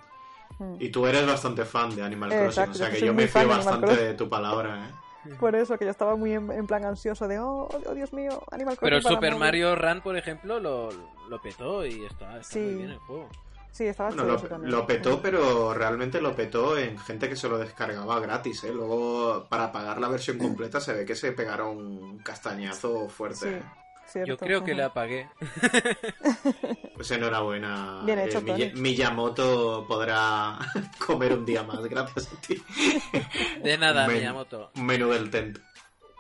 Mm. Y tú eres bastante fan de Animal Eh, Crossing, exacto, o sea que yo me fío bastante de tu palabra, ¿eh? Por eso, que yo estaba muy en, en plan ansioso de, oh, oh, Dios mío, Animal Crossing Pero el Super móvil". Mario Run, por ejemplo, lo, lo petó y está, está Sí. muy bien el juego. Sí, estaba Bueno, lo, ese también. lo petó, pero realmente lo petó en gente que se lo descargaba gratis, ¿eh? Luego, para pagar la versión completa, se ve que se pegaron un castañazo fuerte. Sí, cierto. Yo creo que la apagué. Pues enhorabuena. Bien hecho, Eh, Tony. Miyamoto podrá comer un día más, gracias a ti. De nada, Men- Miyamoto. Menú del tent.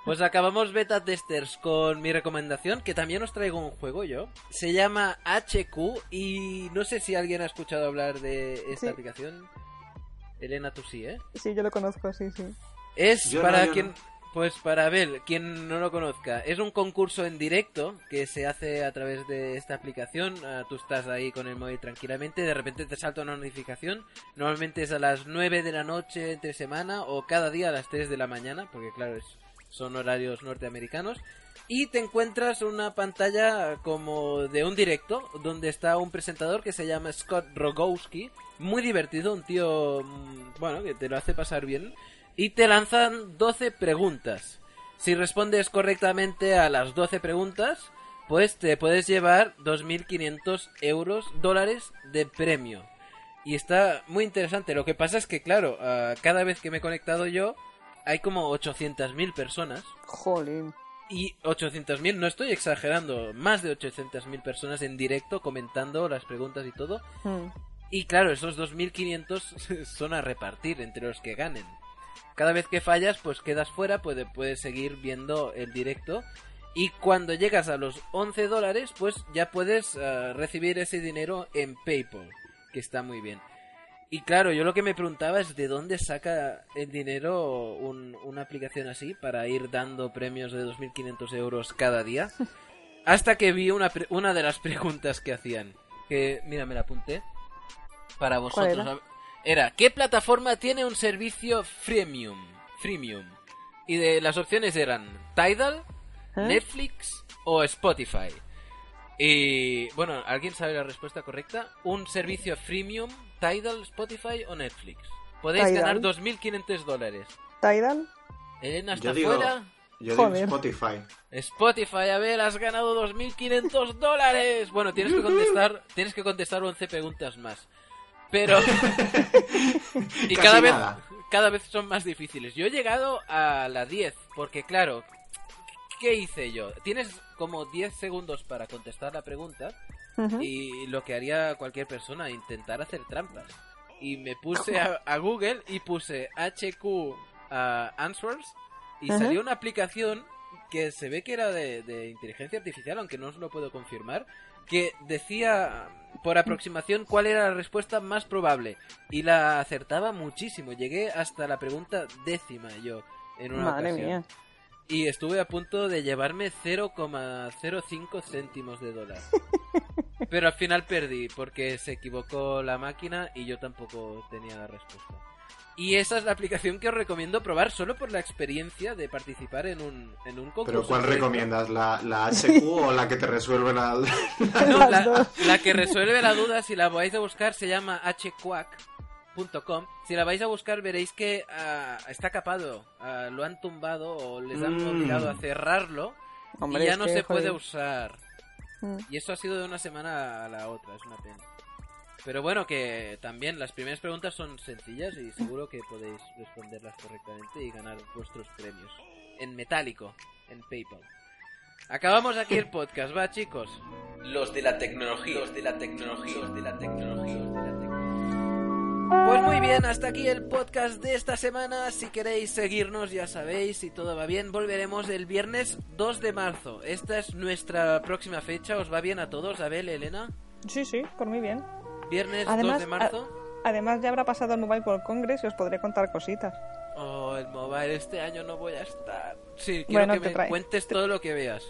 Pues acabamos beta testers con mi recomendación, que también os traigo un juego yo. Se llama HQ y no sé si alguien ha escuchado hablar de esta Sí. aplicación. Elena, tú sí, ¿eh? Sí, yo lo conozco, sí, sí. Es Yo no, para yo quien... no. Pues para ver, quien no lo conozca, es un concurso en directo que se hace a través de esta aplicación. Ah, tú estás ahí con el móvil tranquilamente, de repente te salta una notificación. Normalmente es a las 9 de la noche entre semana o cada día a las 3 de la mañana, porque claro, es- son horarios norteamericanos. Y te encuentras una pantalla como de un directo donde está un presentador que se llama Scott Rogowski. Muy divertido, un tío, mm, bueno, que te lo hace pasar bien. Y te lanzan 12 preguntas. Si respondes correctamente a las 12 preguntas, pues te puedes llevar 2.500 euros, dólares de premio. Y está muy interesante. Lo que pasa es que, claro, ah, cada vez que me he conectado yo, hay como 800.000 personas. Jolín. Y 800.000, no estoy exagerando, más de 800.000 en directo comentando las preguntas y todo. Mm. Y claro, esos 2.500 son a repartir entre los que ganen. Cada vez que fallas, pues quedas fuera, puede- puedes seguir viendo el directo. Y cuando llegas a los 11 dólares, pues ya puedes eh, recibir ese dinero en PayPal, que está muy bien. Y claro, yo lo que me preguntaba es de dónde saca el dinero un- una aplicación así para ir dando premios de 2.500 euros cada día. Hasta que vi una, una de las preguntas que hacían. Que, mira, me la apunté. Para vosotros. Era? ¿qué plataforma tiene un servicio freemium? Freemium. Y de las opciones eran Tidal, ¿Eh? Netflix o Spotify. Y bueno, ¿alguien sabe la respuesta correcta? ¿Un servicio freemium, Tidal, Spotify o Netflix? Podéis Tidal. ganar 2.500 dólares. ¿Tidal? Elena está Yo digo, fuera. yo digo. Spotify. Spotify, a ver, has ganado 2.500 dólares. Bueno, tienes que contestar, tienes que contestar 11 preguntas más. Pero y Casi cada vez nada. cada vez son más difíciles. Yo he llegado a la 10 porque claro, ¿qué hice yo? Tienes como 10 segundos para contestar la pregunta y lo que haría cualquier persona, intentar hacer trampas. Y me puse a, a Google y puse HQ ah, Answers y salió una aplicación que se ve que era de, de inteligencia artificial, aunque no os lo puedo confirmar, que decía por aproximación cuál era la respuesta más probable y la acertaba muchísimo. Llegué hasta la pregunta décima yo en una Madre ocasión. mía. Y estuve a punto de llevarme 0,05 céntimos de dólar. Pero al final perdí porque se equivocó la máquina y yo tampoco tenía la respuesta. Y esa es la aplicación que os recomiendo probar solo por la experiencia de participar en un, en un concurso. ¿Pero cuál recomiendas? ¿La, la HQ o la que te resuelve la... No, Las la, que resuelve la duda, si la vais a buscar, se llama hquack.com. Si la vais a buscar, veréis que ah, está capado. Ah, lo han tumbado o les han Mm. obligado a cerrarlo. Hombre, y ya no que, se puede usar. Mm. Y eso ha sido de una semana a la otra, es una pena. Pero bueno, que también las primeras preguntas son sencillas y seguro que podéis responderlas correctamente y ganar vuestros premios. En metálico, en PayPal. Acabamos aquí el podcast, va chicos. Los de la tecnología, los de la tecnología, los de la tecnología, los de la tecnología. Pues muy bien, hasta aquí el podcast de esta semana. Si queréis seguirnos, ya sabéis, si todo va bien, volveremos el viernes 2 de marzo. Esta es nuestra próxima fecha. ¿Os va bien a todos, Abel, Elena? Sí, sí, por muy bien. Viernes Además, 2 de marzo. Además, ya habrá pasado el Mobile World Congress y os podré contar cositas. Oh, el mobile, este año no voy a estar. Sí, quiero Bueno, que te me trae- cuentes todo lo que veas.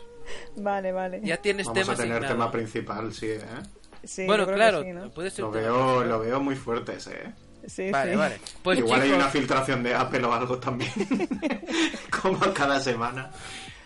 Vale, vale. Ya tienes Vamos tema a tener asignado. tema principal, sí, ¿eh? Sí, bueno, claro, sí, ¿no? puede ser Lo veo, lo veo muy fuerte ese, ¿eh? Sí, Vale, sí. vale. Pues Igual hay una filtración de Apple o algo también. Como cada semana.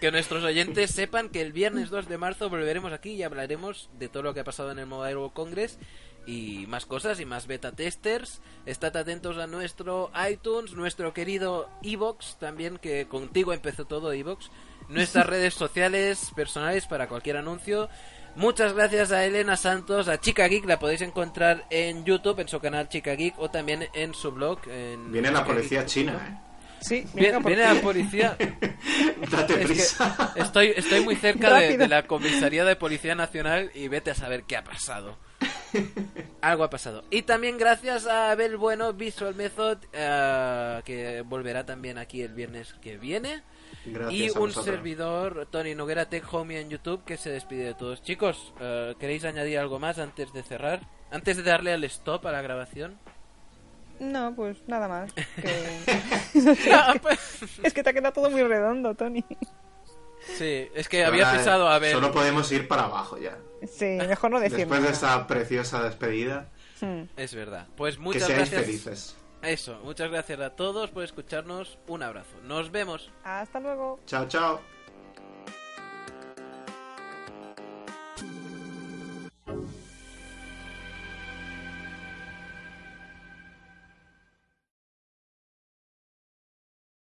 que nuestros oyentes sepan que el viernes 2 de marzo volveremos aquí y hablaremos de todo lo que ha pasado en el Mobile World Congress y más cosas y más beta testers. Estad atentos a nuestro iTunes, nuestro querido Evox también, que contigo empezó todo Evox. Nuestras redes sociales personales para cualquier anuncio. Muchas gracias a Elena Santos, a Chica Geek, la podéis encontrar en YouTube, en su canal Chica Geek o también en su blog. En Viene la policía Geek. china, Sí, Viene, viene la policía. Date Es que prisa. estoy, estoy muy cerca de, la comisaría de Policía Nacional y vete a saber qué ha pasado. Algo ha pasado. Y también gracias a Abel Bueno, Visual Method, eh, que volverá también aquí el viernes que viene. Gracias y un servidor, Tony Noguera Tech Homie en YouTube, que se despide de todos. Chicos, eh, ¿queréis añadir algo más antes de cerrar? Antes de darle al stop a la grabación. No, pues nada más. que- No, pues- es que te ha quedado todo muy redondo, Tony. sí, es que había pensado a ver. Solo podemos ir para abajo ya. Sí, mejor no decir Después de esta preciosa despedida, Hmm. Es verdad. Pues que muchas seáis gracias. felices. Eso, muchas gracias a todos por escucharnos. Un abrazo. Nos vemos. Hasta luego. Chao, chao.